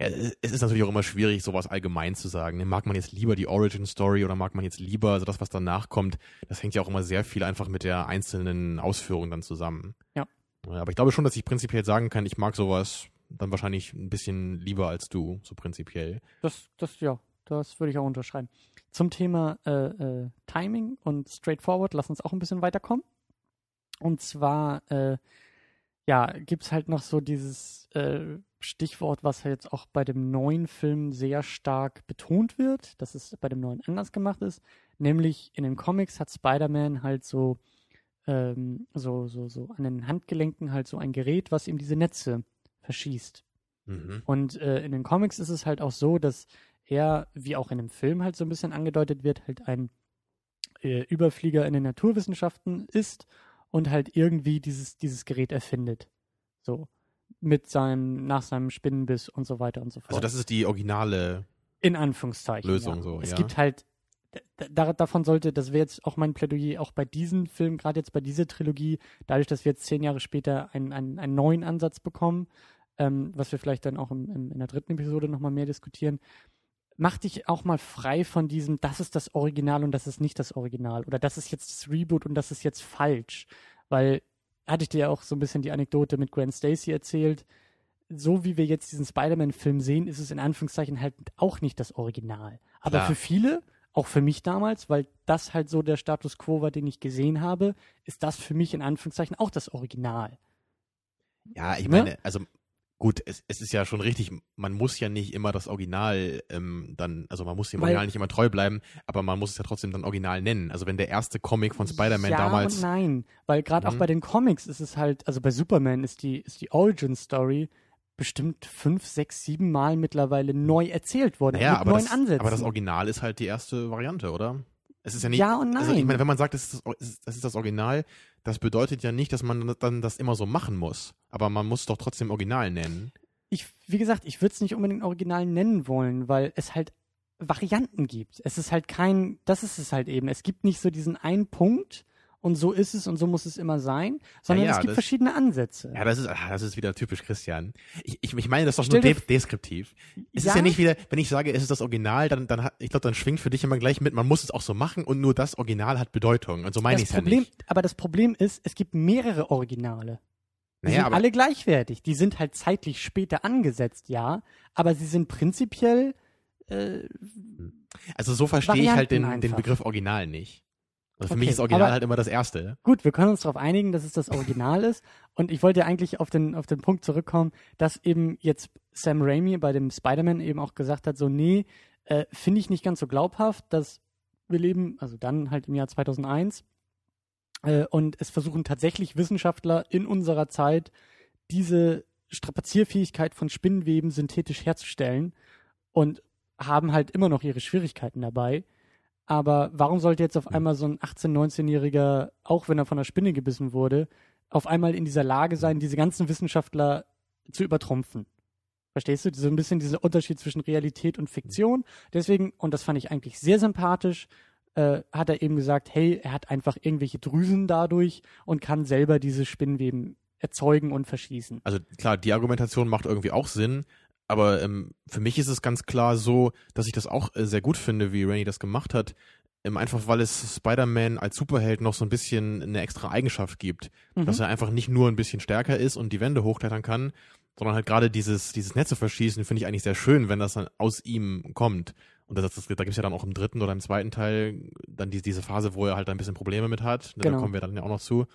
D: Ja, es ist natürlich auch immer schwierig, sowas allgemein zu sagen. Mag man jetzt lieber die Origin Story oder mag man jetzt lieber, also das, was danach kommt, das hängt ja auch immer sehr viel einfach mit der einzelnen Ausführung dann zusammen. Ja, Aber ich glaube schon, dass ich prinzipiell sagen kann, ich mag sowas dann wahrscheinlich ein bisschen lieber als du, so prinzipiell.
C: Das, das, ja, das würde ich auch unterschreiben. Zum Thema äh, äh, Timing und Straightforward, lass uns auch ein bisschen weiterkommen. Und zwar, äh, ja, gibt es halt noch so dieses äh, Stichwort, was jetzt auch bei dem neuen Film sehr stark betont wird, dass es bei dem neuen anders gemacht ist. Nämlich in den Comics hat Spider-Man halt so, ähm, so, so, so an den Handgelenken halt so ein Gerät, was ihm diese Netze verschießt.
D: Mhm.
C: Und äh, in den Comics ist es halt auch so, dass er, wie auch in dem Film halt so ein bisschen angedeutet wird, halt ein äh, Überflieger in den Naturwissenschaften ist und halt irgendwie dieses, dieses Gerät erfindet. So. Mit seinem, nach seinem Spinnenbiss und so weiter und so fort.
D: Also das ist die originale
C: in Anführungszeichen.
D: Lösung
C: ja.
D: so,
C: Es
D: ja.
C: gibt halt, da- davon sollte, das wäre jetzt auch mein Plädoyer, auch bei diesem Film, gerade jetzt bei dieser Trilogie, dadurch, dass wir jetzt zehn Jahre später einen, einen, einen neuen Ansatz bekommen, ähm, was wir vielleicht dann auch im, im, in der dritten Episode nochmal mehr diskutieren, mach dich auch mal frei von diesem, das ist das Original und das ist nicht das Original oder das ist jetzt das Reboot und das ist jetzt falsch, weil hatte ich dir ja auch so ein bisschen die Anekdote mit Gwen Stacy erzählt, so wie wir jetzt diesen Spider-Man-Film sehen, ist es in Anführungszeichen halt auch nicht das Original. Aber
D: Klar.
C: für viele, auch für mich damals, weil das halt so der Status quo war, den ich gesehen habe, ist das für mich in Anführungszeichen auch das Original.
D: Ja, ich
C: Ne?
D: meine, also gut, es, es ist ja schon richtig, man muss ja nicht immer das Original ähm, dann, also man muss dem
C: Weil-
D: Original nicht immer treu bleiben, aber man muss es ja trotzdem dann Original nennen. Also wenn der erste Comic von Spider-Man
C: ja
D: damals.
C: und nein, weil gerade auch
D: Mhm.
C: bei den Comics ist es halt, also bei Superman ist die, ist die Origin-Story bestimmt fünf, sechs, sieben Mal mittlerweile neu erzählt worden.
D: Naja,
C: mit
D: aber
C: neuen
D: das,
C: Ansätzen.
D: aber das Original ist halt die erste Variante, oder? Es ist ja nicht.
C: Ja und
D: Also ich
C: nein.
D: meine, wenn man sagt, das ist das, das ist das Original, das bedeutet ja nicht, dass man dann das immer so machen muss. Aber man muss doch trotzdem Original nennen.
C: ich, wie gesagt, ich würde es nicht unbedingt original nennen wollen, weil es halt Varianten gibt. Es ist halt kein, das ist es halt eben. Es gibt nicht so diesen einen Punkt und so ist es und so muss es immer sein, sondern
D: ja,
C: es gibt
D: das-
C: verschiedene Ansätze.
D: Ja, das ist, ah, das ist wieder typisch Christian. Ich, ich, ich meine das doch
C: Stell
D: nur de deskriptiv. Es
C: Ja.
D: ist ja nicht wieder, wenn ich sage, es ist das Original, dann, dann ich glaube, dann schwingt für dich immer gleich mit, man muss es auch so machen und nur das Original hat Bedeutung. Und so meine ich es ja nicht.
C: aber das Problem ist, es gibt mehrere Originale. Die
D: Naja,
C: sind alle gleichwertig. Die sind halt zeitlich später angesetzt, ja, aber sie sind prinzipiell äh,
D: also so verstehe ich halt den,
C: Varianten
D: den. Begriff Original nicht. Also für
C: Okay,
D: mich ist Original halt immer das Erste.
C: Gut, wir können uns darauf einigen, dass es das Original ist. Und ich wollte eigentlich auf den, auf den Punkt zurückkommen, dass eben jetzt Sam Raimi bei dem Spider-Man eben auch gesagt hat, so, nee, äh, finde ich nicht ganz so glaubhaft, dass wir leben, also dann halt im Jahr 2001, äh, und es versuchen tatsächlich Wissenschaftler in unserer Zeit diese Strapazierfähigkeit von Spinnenweben synthetisch herzustellen und haben halt immer noch ihre Schwierigkeiten dabei. Aber warum sollte jetzt auf
D: Hm.
C: einmal so ein 18-, 19-Jähriger, auch wenn er von einer Spinne gebissen wurde, auf einmal in dieser Lage sein, diese ganzen Wissenschaftler zu übertrumpfen? Verstehst du? So ein bisschen dieser Unterschied zwischen Realität und Fiktion. Deswegen, und das fand ich eigentlich sehr sympathisch, äh, hat er eben gesagt, hey, er hat einfach irgendwelche Drüsen dadurch und kann selber diese Spinnenweben erzeugen und verschießen.
D: Also klar, die Argumentation macht irgendwie auch Sinn, aber ähm, für mich ist es ganz klar so, dass ich das auch äh, sehr gut finde, wie Rainey das gemacht hat. Ähm, einfach weil es Spider-Man als Superheld noch so ein bisschen eine extra Eigenschaft gibt.
C: Mhm.
D: Dass er einfach nicht nur ein bisschen stärker ist und die Wände hochklettern kann, sondern halt gerade dieses, dieses Netze verschießen, finde ich eigentlich sehr schön, wenn das dann aus ihm kommt. Und das, das, da gibt es ja dann auch im dritten oder im zweiten Teil dann die, diese Phase, wo er halt ein bisschen Probleme mit hat. Da
C: Genau.
D: kommen wir dann ja auch noch zu.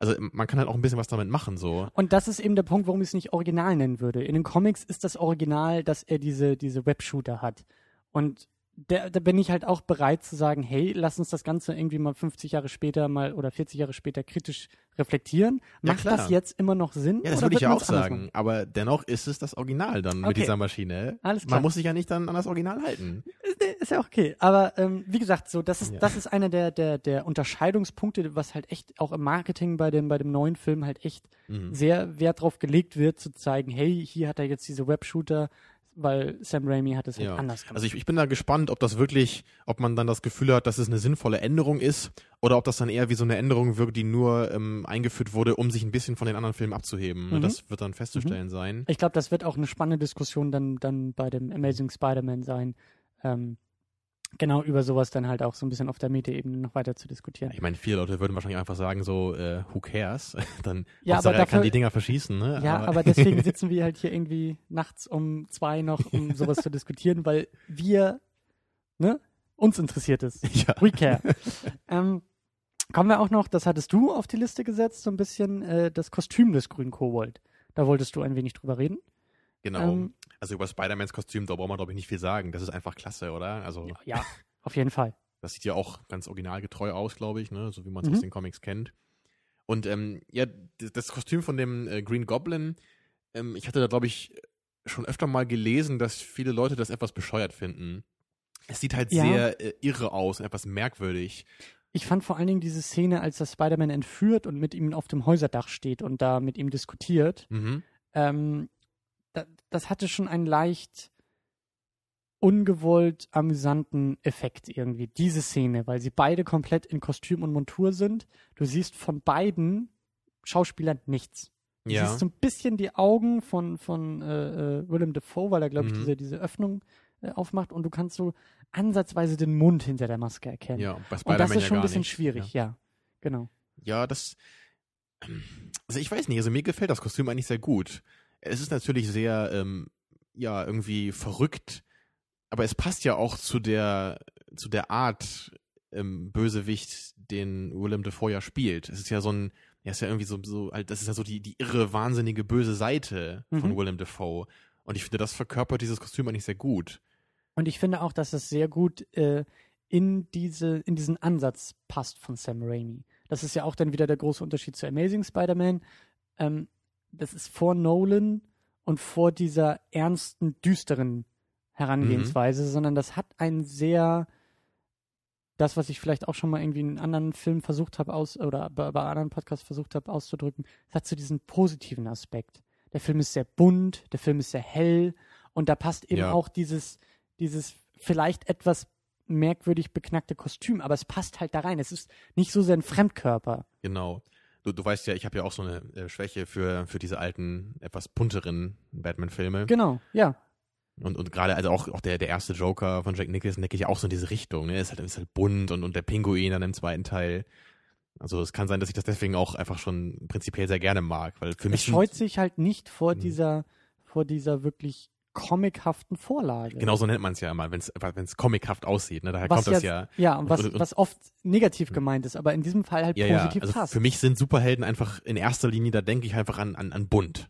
D: Also man kann halt auch ein bisschen was damit machen, so.
C: Und das ist eben der Punkt, warum ich es nicht Original nennen würde. In den Comics ist das Original, dass er diese, diese Webshooter hat. Und der, da bin ich halt auch bereit zu sagen, hey, lass uns das Ganze irgendwie mal 50 Jahre später mal oder 40 Jahre später kritisch reflektieren.
D: Ja,
C: Macht
D: klar.
C: das jetzt immer noch Sinn?
D: Ja, das würde ich ja auch sagen.
C: machen?
D: Aber dennoch ist es das Original dann mit
C: Okay.
D: dieser Maschine.
C: Alles klar.
D: Man muss sich ja nicht dann an das Original halten.
C: Ist, ist ja auch okay. Aber ähm, wie gesagt, so das ist
D: Ja.
C: das ist einer der der der Unterscheidungspunkte, was halt echt auch im Marketing bei dem bei dem neuen Film halt echt
D: Mhm.
C: sehr Wert drauf gelegt wird, zu zeigen, hey, hier hat er jetzt diese Webshooter, weil Sam Raimi hat es halt
D: Ja.
C: anders gemacht.
D: Also ich, ich bin da gespannt, ob das wirklich, ob man dann das Gefühl hat, dass es eine sinnvolle Änderung ist oder ob das dann eher wie so eine Änderung wirkt, die nur ähm, eingeführt wurde, um sich ein bisschen von den anderen Filmen abzuheben.
C: Mhm.
D: Das wird dann festzustellen sein.
C: Ich glaube, das wird auch eine spannende Diskussion dann, dann bei dem Amazing Spider-Man sein. Ähm, genau über sowas dann halt auch so ein bisschen auf der Metaebene noch weiter zu diskutieren.
D: Ich meine, viele Leute würden wahrscheinlich einfach sagen so, äh, who cares? Dann
C: Ja,
D: Hauptsache,
C: aber
D: er kann
C: dafür-
D: die Dinger verschießen, ne?
C: Ja, aber deswegen sitzen wir halt hier irgendwie nachts um zwei noch, um sowas zu diskutieren, weil wir, ne, uns interessiert es.
D: ja.
C: We care. ähm, kommen wir auch noch, das hattest du auf die Liste gesetzt, so ein bisschen äh, das Kostüm des grünen Kobold. Da wolltest du ein wenig drüber reden.
D: Genau.
C: Ähm,
D: also über Spider-Mans Kostüm, da braucht man, glaube ich, nicht viel sagen. Das ist einfach klasse, oder? Also,
C: Ja, auf jeden Fall.
D: das sieht ja auch ganz originalgetreu aus, glaube ich, ne? So wie man es
C: Mhm.
D: aus den Comics kennt. Und ähm, ja, das Kostüm von dem äh, Green Goblin, ähm, ich hatte da, glaube ich, schon öfter mal gelesen, dass viele Leute das etwas bescheuert finden. Es sieht halt
C: Ja.
D: sehr äh, irre aus und etwas merkwürdig.
C: Ich fand vor allen Dingen diese Szene, als das Spider-Man entführt und mit ihm auf dem Häuserdach steht und da mit ihm diskutiert,
D: Mhm.
C: ähm, da, das hatte schon einen leicht ungewollt amüsanten Effekt irgendwie, diese Szene, weil sie beide komplett in Kostüm und Montur sind. Du siehst von beiden Schauspielern nichts. Du
D: Ja.
C: siehst so ein bisschen die Augen von, von äh, äh, Willem Dafoe, weil er, glaube ich,
D: Mhm.
C: diese, diese Öffnung äh, aufmacht und du kannst so ansatzweise den Mund hinter der Maske erkennen.
D: Ja, bei
C: und das ist
D: ja
C: schon ein bisschen
D: nicht.
C: schwierig, ja. Genau.
D: Ja, das. Also ich weiß nicht, also mir gefällt das Kostüm eigentlich sehr gut. Es ist natürlich sehr, ähm, ja, irgendwie verrückt, aber es passt ja auch zu der, zu der Art ähm, Bösewicht, den Willem Dafoe ja spielt. Es ist ja so ein, er ist ja irgendwie so, so das ist ja so die, die irre, wahnsinnige, böse Seite von
C: Mhm.
D: Willem Dafoe. Und ich finde, das verkörpert dieses Kostüm eigentlich sehr gut.
C: Und ich finde auch, dass es sehr gut äh, in, diese, in diesen Ansatz passt von Sam Raimi. Das ist ja auch dann wieder der große Unterschied zu Amazing Spider-Man. Ähm, das ist vor Nolan und vor dieser ernsten, düsteren Herangehensweise, sondern das hat ein sehr, das, was ich vielleicht auch schon mal irgendwie in anderen Filmen versucht habe aus, oder bei, bei anderen Podcasts versucht habe auszudrücken, es hat so diesen positiven Aspekt. Der Film ist sehr bunt, der Film ist sehr hell und da passt eben
D: Ja.
C: auch dieses, dieses vielleicht etwas merkwürdig beknackte Kostüm, aber es passt halt da rein. Es ist nicht so sehr ein Fremdkörper.
D: Genau. Du, du weißt ja, ich habe ja auch so eine äh, Schwäche für, für diese alten, etwas bunteren Batman-Filme.
C: Genau, ja.
D: Und, und gerade, also auch, auch der, der erste Joker von Jack Nicholson, der geht ja auch so in diese Richtung, ne? Ist halt, ist halt bunt und, und der Pinguin dann im zweiten Teil. Also es kann sein, dass ich das deswegen auch einfach schon prinzipiell sehr gerne mag, weil für
C: Es
D: mich sind-
C: scheut sich halt nicht vor
D: Mhm.
C: dieser, vor dieser wirklich comichaften Vorlage.
D: genau so nennt man es ja immer, wenn es comichaft aussieht, ne? Daher
C: was
D: kommt das
C: ja,
D: ja.
C: ja, und was,
D: und- und-
C: was oft negativ gemeint ist, aber in diesem Fall halt
D: Ja, ja.
C: positiv
D: Also
C: passt.
D: für mich sind Superhelden einfach in erster Linie, da denke ich einfach an, an, an bunt.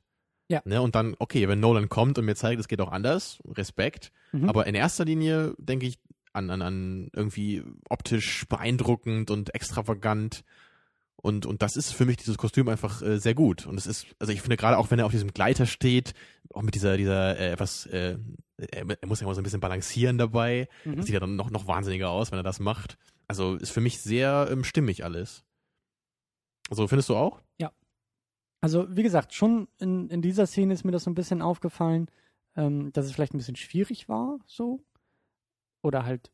C: Ja.
D: Ne? Und dann, okay, wenn Nolan kommt und mir zeigt, es geht auch anders, Respekt.
C: Mhm.
D: Aber in erster Linie denke ich an, an, an irgendwie optisch beeindruckend und extravagant. Und, und das ist für mich dieses Kostüm einfach äh, sehr gut. Und es ist, also ich finde gerade auch, wenn er auf diesem Gleiter steht, auch mit dieser, dieser äh, etwas, äh, er, er muss ja immer so ein bisschen balancieren dabei.
C: Mhm.
D: Das sieht ja dann noch, noch wahnsinniger aus, wenn er das macht. Also ist für mich sehr ähm, stimmig alles. Also findest du auch?
C: Also, wie gesagt, schon in, in dieser Szene ist mir das so ein bisschen aufgefallen, ähm, dass es vielleicht ein bisschen schwierig war, so. Oder halt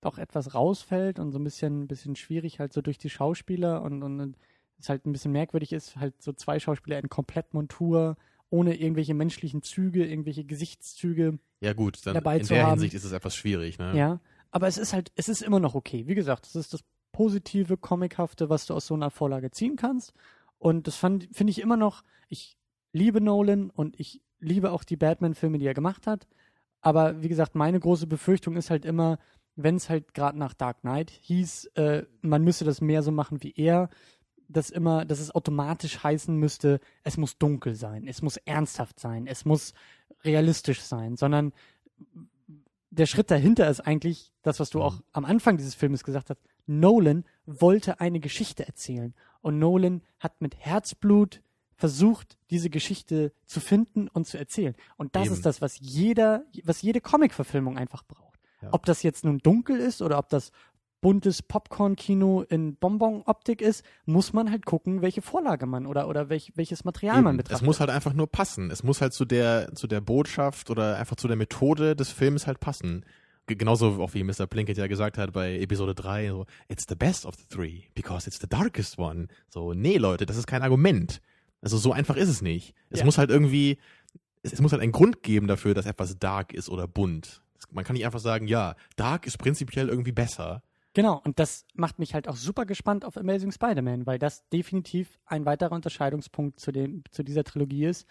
C: doch etwas rausfällt und so ein bisschen, bisschen schwierig halt so durch die Schauspieler und, und, es halt ein bisschen merkwürdig ist, halt so zwei Schauspieler in Komplettmontur, ohne irgendwelche menschlichen Züge, irgendwelche Gesichtszüge.
D: Ja gut, dann
C: Dabei
D: in
C: zu
D: der
C: haben.
D: Hinsicht ist es etwas schwierig, ne?
C: Ja. Aber es ist halt, es ist immer noch okay. Wie gesagt, es ist das positive, comichafte, was du aus so einer Vorlage ziehen kannst. Und das finde ich immer noch, ich liebe Nolan und ich liebe auch die Batman-Filme, die er gemacht hat. Aber wie gesagt, meine große Befürchtung ist halt immer, wenn es halt gerade nach Dark Knight hieß, äh, man müsste das mehr so machen wie er, dass immer, dass es automatisch heißen müsste, es muss dunkel sein, es muss ernsthaft sein, es muss realistisch sein, sondern der Schritt dahinter ist eigentlich das, was du
D: Mhm.
C: auch am Anfang dieses Filmes gesagt hast. Nolan wollte eine Geschichte erzählen. Und Nolan hat mit Herzblut versucht, diese Geschichte zu finden und zu erzählen. Und das
D: Eben.
C: ist das, was jeder, was jede Comic-Verfilmung einfach braucht.
D: Ja.
C: Ob das jetzt nun dunkel ist oder ob das buntes Popcorn-Kino in Bonbon-Optik ist, muss man halt gucken, welche Vorlage man oder, oder welch, welches Material man
D: Eben.
C: betrachtet.
D: Es muss halt einfach nur passen. Es muss halt zu der, zu der Botschaft oder einfach zu der Methode des Films halt passen. G- Genauso auch wie Mr. Plinkett ja gesagt hat bei Episode 3, so, it's the best of the three, because it's the darkest one. So, nee, Leute, das ist kein Argument. Also so einfach ist es nicht. Es
C: Ja.
D: muss halt irgendwie, es, es muss halt einen Grund geben dafür, dass etwas dark ist oder bunt. Man kann nicht einfach sagen, ja, Dark ist prinzipiell irgendwie besser.
C: Genau, und das macht mich halt auch super gespannt auf Amazing Spider-Man, weil das definitiv ein weiterer Unterscheidungspunkt zu, dem, zu dieser Trilogie ist.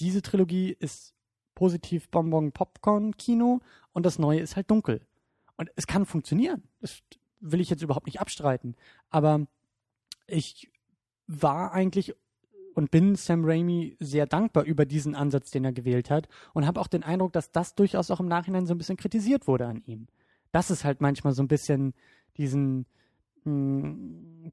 C: Diese Trilogie ist positiv Bonbon Popcorn Kino und das neue ist halt dunkel. Und es kann funktionieren. Das will ich jetzt überhaupt nicht abstreiten. Aber ich war eigentlich und bin Sam Raimi sehr dankbar über diesen Ansatz, den er gewählt hat und habe auch den Eindruck, dass das durchaus auch im Nachhinein so ein bisschen kritisiert wurde an ihm. Das ist halt manchmal so ein bisschen diesen mh, hm,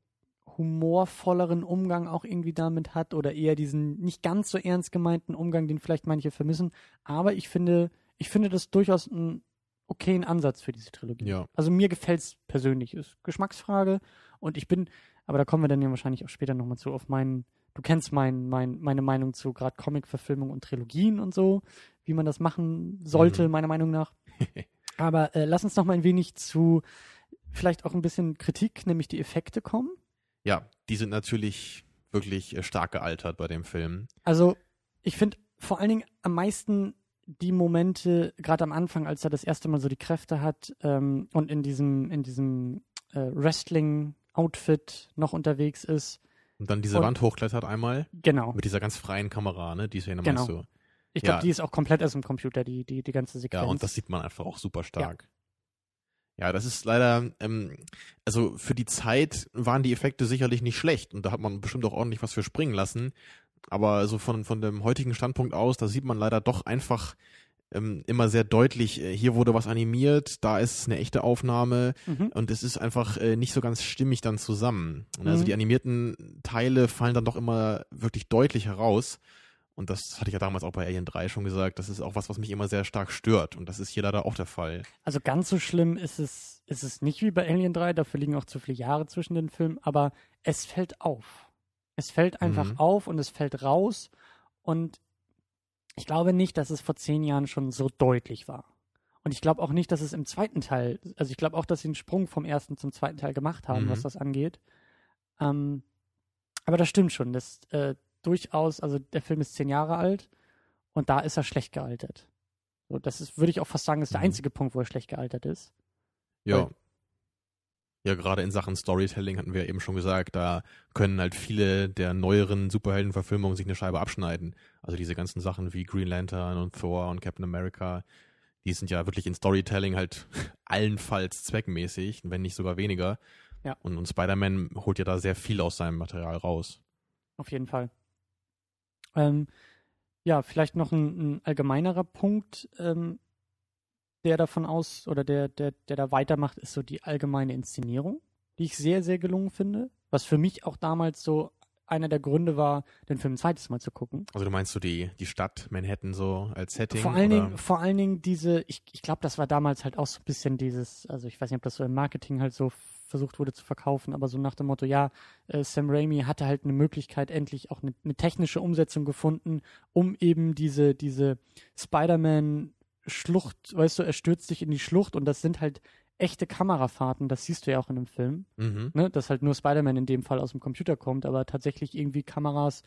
C: humorvolleren Umgang auch irgendwie damit hat oder eher diesen nicht ganz so ernst gemeinten Umgang, den vielleicht manche vermissen. Aber ich finde, ich finde das durchaus einen okayen Ansatz für diese Trilogie.
D: Ja.
C: Also mir gefällt es persönlich. Ist Geschmacksfrage und ich bin, aber da kommen wir dann ja wahrscheinlich auch später nochmal zu, auf meinen du kennst mein, mein, meine Meinung zu gerade Comic-Verfilmung und Trilogien und so, wie man das machen sollte, mhm. meiner Meinung nach. Aber äh, lass uns noch mal ein wenig zu vielleicht auch ein bisschen Kritik, nämlich die Effekte kommen.
D: Ja, die sind natürlich wirklich äh, stark gealtert bei dem Film.
C: Also ich finde vor allen Dingen am meisten die Momente, gerade am Anfang, als er das erste Mal so die Kräfte hat ähm, und in diesem, in diesem äh, Wrestling-Outfit noch unterwegs ist,
D: und dann diese und, Wand hochklettert einmal.
C: Genau.
D: Mit dieser ganz freien Kamera, ne? Die ist ja
C: genau.
D: meinst du.
C: Ich glaube, ja. die ist auch komplett aus dem Computer, die, die, die ganze Sequenz.
D: Ja, und das sieht man einfach auch super stark. Ja, ja das ist leider, ähm, also für die Zeit waren die Effekte sicherlich nicht schlecht und da hat man bestimmt auch ordentlich was für springen lassen. Aber so von, von dem heutigen Standpunkt aus, da sieht man leider doch einfach ähm, immer sehr deutlich, äh, hier wurde was animiert, da ist eine echte Aufnahme mhm. und es ist einfach äh, nicht so ganz stimmig dann zusammen. Und also mhm. die animierten Teile fallen dann doch immer wirklich deutlich heraus. Und das hatte ich ja damals auch bei Alien 3 schon gesagt. Das ist auch was, was mich immer sehr stark stört. Und das ist hier leider auch der Fall.
C: Also ganz so schlimm ist es, ist es nicht wie bei Alien 3. Dafür liegen auch zu viele Jahre zwischen den Filmen. Aber es fällt auf. Es fällt einfach mhm. auf und es fällt raus. Und ich glaube nicht, dass es vor zehn Jahren schon so deutlich war. Und ich glaube auch nicht, dass es im zweiten Teil, also ich glaube auch, dass sie einen Sprung vom ersten zum zweiten Teil gemacht haben, mhm. was das angeht. Ähm, aber das stimmt schon. Das äh, durchaus, also der Film ist zehn Jahre alt und da ist er schlecht gealtert. So, das ist, würde ich auch fast sagen, ist der mhm. einzige Punkt, wo er schlecht gealtert ist.
D: Ja. Weil, ja, gerade in Sachen Storytelling hatten wir eben schon gesagt, da können halt viele der neueren Superheldenverfilmungen sich eine Scheibe abschneiden. Also diese ganzen Sachen wie Green Lantern und Thor und Captain America, die sind ja wirklich in Storytelling halt allenfalls zweckmäßig, wenn nicht sogar weniger.
C: Ja.
D: Und, und Spider-Man holt ja da sehr viel aus seinem Material raus.
C: Auf jeden Fall. Ähm, ja, vielleicht noch ein, ein allgemeinerer Punkt. Ähm, der davon aus oder der, der, der da weitermacht, ist so die allgemeine Inszenierung, die ich sehr, sehr gelungen finde. Was für mich auch damals so einer der Gründe war, den Film ein zweites Mal zu gucken.
D: Also du meinst so die, die Stadt Manhattan so als Setting?
C: Vor allen, Dingen, vor allen Dingen diese, ich, ich glaube, das war damals halt auch so ein bisschen dieses, also ich weiß nicht, ob das so im Marketing halt so versucht wurde zu verkaufen, aber so nach dem Motto, ja, äh, Sam Raimi hatte halt eine Möglichkeit, endlich auch eine, eine technische Umsetzung gefunden, um eben diese, diese Spider-Man Schlucht, weißt du, er stürzt sich in die Schlucht und das sind halt echte Kamerafahrten, das siehst du ja auch in dem Film,
D: mhm.
C: ne? dass halt nur Spider-Man in dem Fall aus dem Computer kommt, aber tatsächlich irgendwie Kameras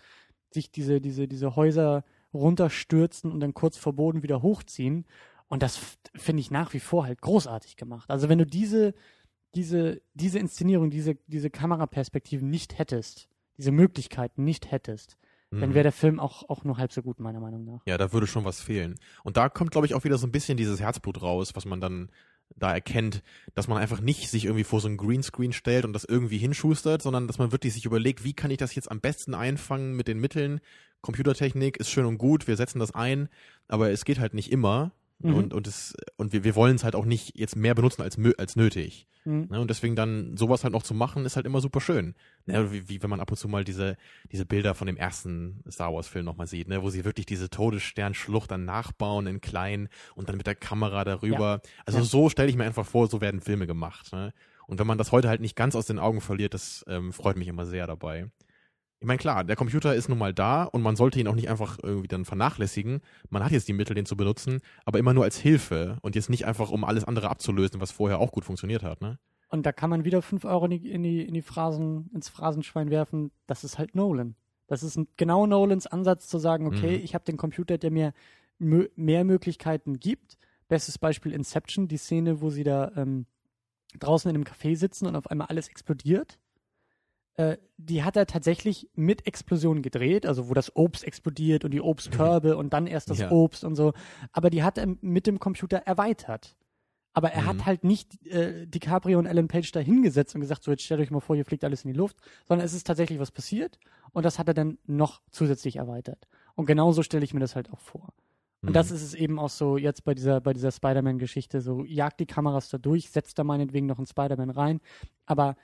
C: sich diese, diese, diese Häuser runterstürzen und dann kurz vor Boden wieder hochziehen. Und das finde ich nach wie vor halt großartig gemacht. Also wenn du diese, diese, diese Inszenierung, diese, diese Kameraperspektiven nicht hättest, diese Möglichkeiten nicht hättest, dann mhm. wäre der Film auch, auch nur halb so gut, meiner Meinung nach.
D: Ja, da würde schon was fehlen. Und da kommt, glaube ich, auch wieder so ein bisschen dieses Herzblut raus, was man dann da erkennt, dass man einfach nicht sich irgendwie vor so ein Greenscreen stellt und das irgendwie hinschustert, sondern dass man wirklich sich überlegt, wie kann ich das jetzt am besten einfangen mit den Mitteln. Computertechnik ist schön und gut, wir setzen das ein, aber es geht halt nicht immer. Mhm. Und, und, es, und wir, wir wollen es halt auch nicht jetzt mehr benutzen als, als nötig. Mhm. Ne? Und deswegen dann sowas halt noch zu machen, ist halt immer super schön. Ne? Wie, wie wenn man ab und zu mal diese, diese Bilder von dem ersten Star Wars-Film nochmal sieht, ne? wo sie wirklich diese Todessternschlucht dann nachbauen in klein und dann mit der Kamera darüber. Ja. Also ja. so stelle ich mir einfach vor, so werden Filme gemacht. Ne? Und wenn man das heute halt nicht ganz aus den Augen verliert, das ähm, freut mich immer sehr dabei. Ich meine, klar, der Computer ist nun mal da und man sollte ihn auch nicht einfach irgendwie dann vernachlässigen. Man hat jetzt die Mittel, den zu benutzen, aber immer nur als Hilfe und jetzt nicht einfach, um alles andere abzulösen, was vorher auch gut funktioniert hat, ne?
C: Und da kann man wieder fünf Euro in die, in die, in die Phrasen, ins Phrasenschwein werfen. Das ist halt Nolan. Das ist genau Nolans Ansatz zu sagen, okay, mhm. ich habe den Computer, der mir mehr Möglichkeiten gibt, Bestes Beispiel Inception, die Szene, wo sie da ähm, draußen in einem Café sitzen und auf einmal alles explodiert. Äh, die hat er tatsächlich mit Explosionen gedreht, also wo das Obst explodiert und die Obstkörbe und dann erst das
D: Ja.
C: Obst und so. Aber die hat er mit dem Computer erweitert. Aber er
D: Mhm.
C: hat halt nicht äh, DiCaprio und Ellen Page da hingesetzt und gesagt, so jetzt stellt euch mal vor, hier fliegt alles in die Luft, sondern es ist tatsächlich was passiert und das hat er dann noch zusätzlich erweitert. Und genauso stelle ich mir das halt auch vor. Und
D: Mhm.
C: das ist es eben auch so jetzt bei dieser, bei dieser Spider-Man-Geschichte, so jagt die Kameras da durch, setzt da meinetwegen noch einen Spider-Man rein. Aber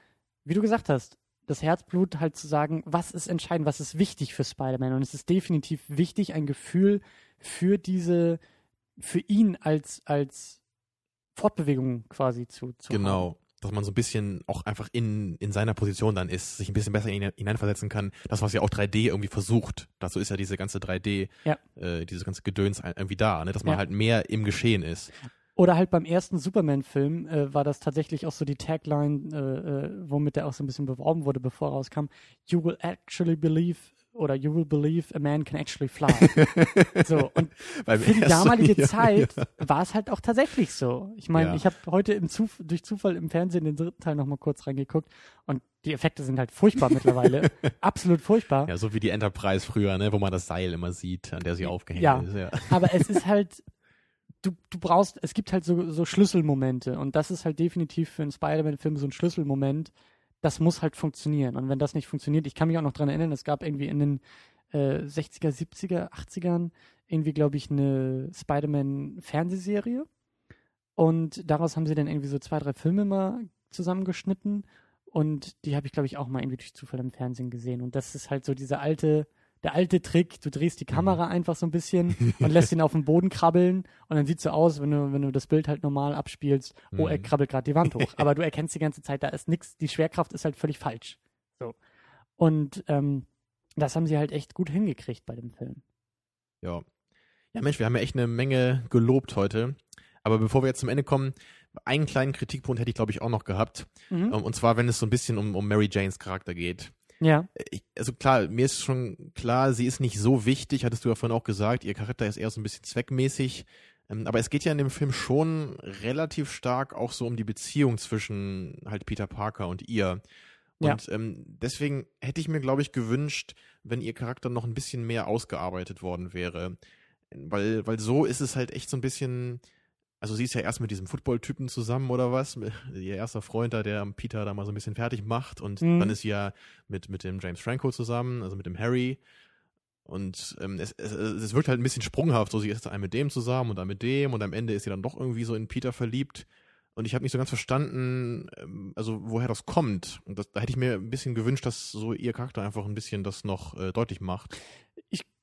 C: wie du gesagt hast, das Herzblut halt zu sagen, was ist entscheidend, was ist wichtig für Spider-Man. Und es ist definitiv wichtig, ein Gefühl für diese, für ihn als, als Fortbewegung quasi zu, zu haben.
D: Genau. Dass man so ein bisschen auch einfach in, in seiner Position dann ist, sich ein bisschen besser in- hineinversetzen kann. Das, was ja auch 3D irgendwie versucht. Dazu ist ja diese ganze 3D,
C: Ja.
D: äh, dieses ganze Gedöns irgendwie da, ne? dass man
C: Ja.
D: halt mehr im Geschehen ist.
C: Oder halt beim ersten Superman-Film äh, war das tatsächlich auch so die Tagline, äh, äh, womit der auch so ein bisschen beworben wurde, bevor er rauskam. You will actually believe oder you will believe a man can actually fly. so, und
D: Beim
C: für die damalige
D: ja,
C: Zeit
D: ja.
C: war es halt auch tatsächlich so. Ich meine,
D: Ja.
C: ich habe heute im Zuf durch Zufall im Fernsehen den dritten Teil nochmal kurz reingeguckt und die Effekte sind halt furchtbar mittlerweile. Absolut furchtbar.
D: Ja, so wie die Enterprise früher, ne? wo man das Seil immer sieht, an der sie aufgehängt
C: Ja.
D: ist. Ja.
C: Aber es ist halt, du, du brauchst, es gibt halt so, so Schlüsselmomente und das ist halt definitiv für einen Spider-Man-Film so ein Schlüsselmoment. Das muss halt funktionieren. Und wenn das nicht funktioniert, ich kann mich auch noch dran erinnern, es gab irgendwie in den äh, 60er, 70er, 80ern irgendwie, glaube ich, eine Spider-Man-Fernsehserie. Und daraus haben sie dann irgendwie so zwei, drei Filme mal zusammengeschnitten. Und die habe ich, glaube ich, auch mal irgendwie durch Zufall im Fernsehen gesehen. Und das ist halt so dieser alte, der alte Trick, du drehst die Kamera einfach so ein bisschen und lässt ihn auf den Boden krabbeln und dann sieht so aus, wenn du, wenn du das Bild halt normal abspielst, oh, er
D: Mhm.
C: krabbelt gerade die Wand hoch. Aber du erkennst die ganze Zeit, da ist nichts, die Schwerkraft ist halt völlig falsch. So. Und ähm, das haben sie halt echt gut hingekriegt bei dem Film.
D: Ja. Ja, Mensch, wir haben ja echt eine Menge gelobt heute. Aber bevor wir jetzt zum Ende kommen, einen kleinen Kritikpunkt hätte ich, glaube ich, auch noch gehabt.
C: Mhm.
D: Ähm, Und zwar, wenn es so ein bisschen um, um Mary Janes Charakter geht.
C: Ja,
D: Ich, also klar, mir ist schon klar, sie ist nicht so wichtig, hattest du ja vorhin auch gesagt. Ihr Charakter ist eher so ein bisschen zweckmäßig. Ähm, Aber es geht ja in dem Film schon relativ stark auch so um die Beziehung zwischen halt Peter Parker und ihr.
C: Ja.
D: Und ähm, deswegen hätte ich mir, glaube ich, gewünscht, wenn ihr Charakter noch ein bisschen mehr ausgearbeitet worden wäre. Weil, weil so ist es halt echt so ein bisschen. Also sie ist ja erst mit diesem Football-Typen zusammen oder was, ihr erster Freund da, der Peter da mal so ein bisschen fertig macht. Und
C: Mhm.
D: dann ist sie ja mit, mit dem James Franco zusammen, also mit dem Harry. Und ähm, es, es, es wirkt halt ein bisschen sprunghaft, so sie ist dann mit dem zusammen und dann mit dem. Und am Ende ist sie dann doch irgendwie so in Peter verliebt. Und ich habe nicht so ganz verstanden, ähm, also woher das kommt. Und das, da hätte ich mir ein bisschen gewünscht, dass so ihr Charakter einfach ein bisschen das noch äh, deutlich macht.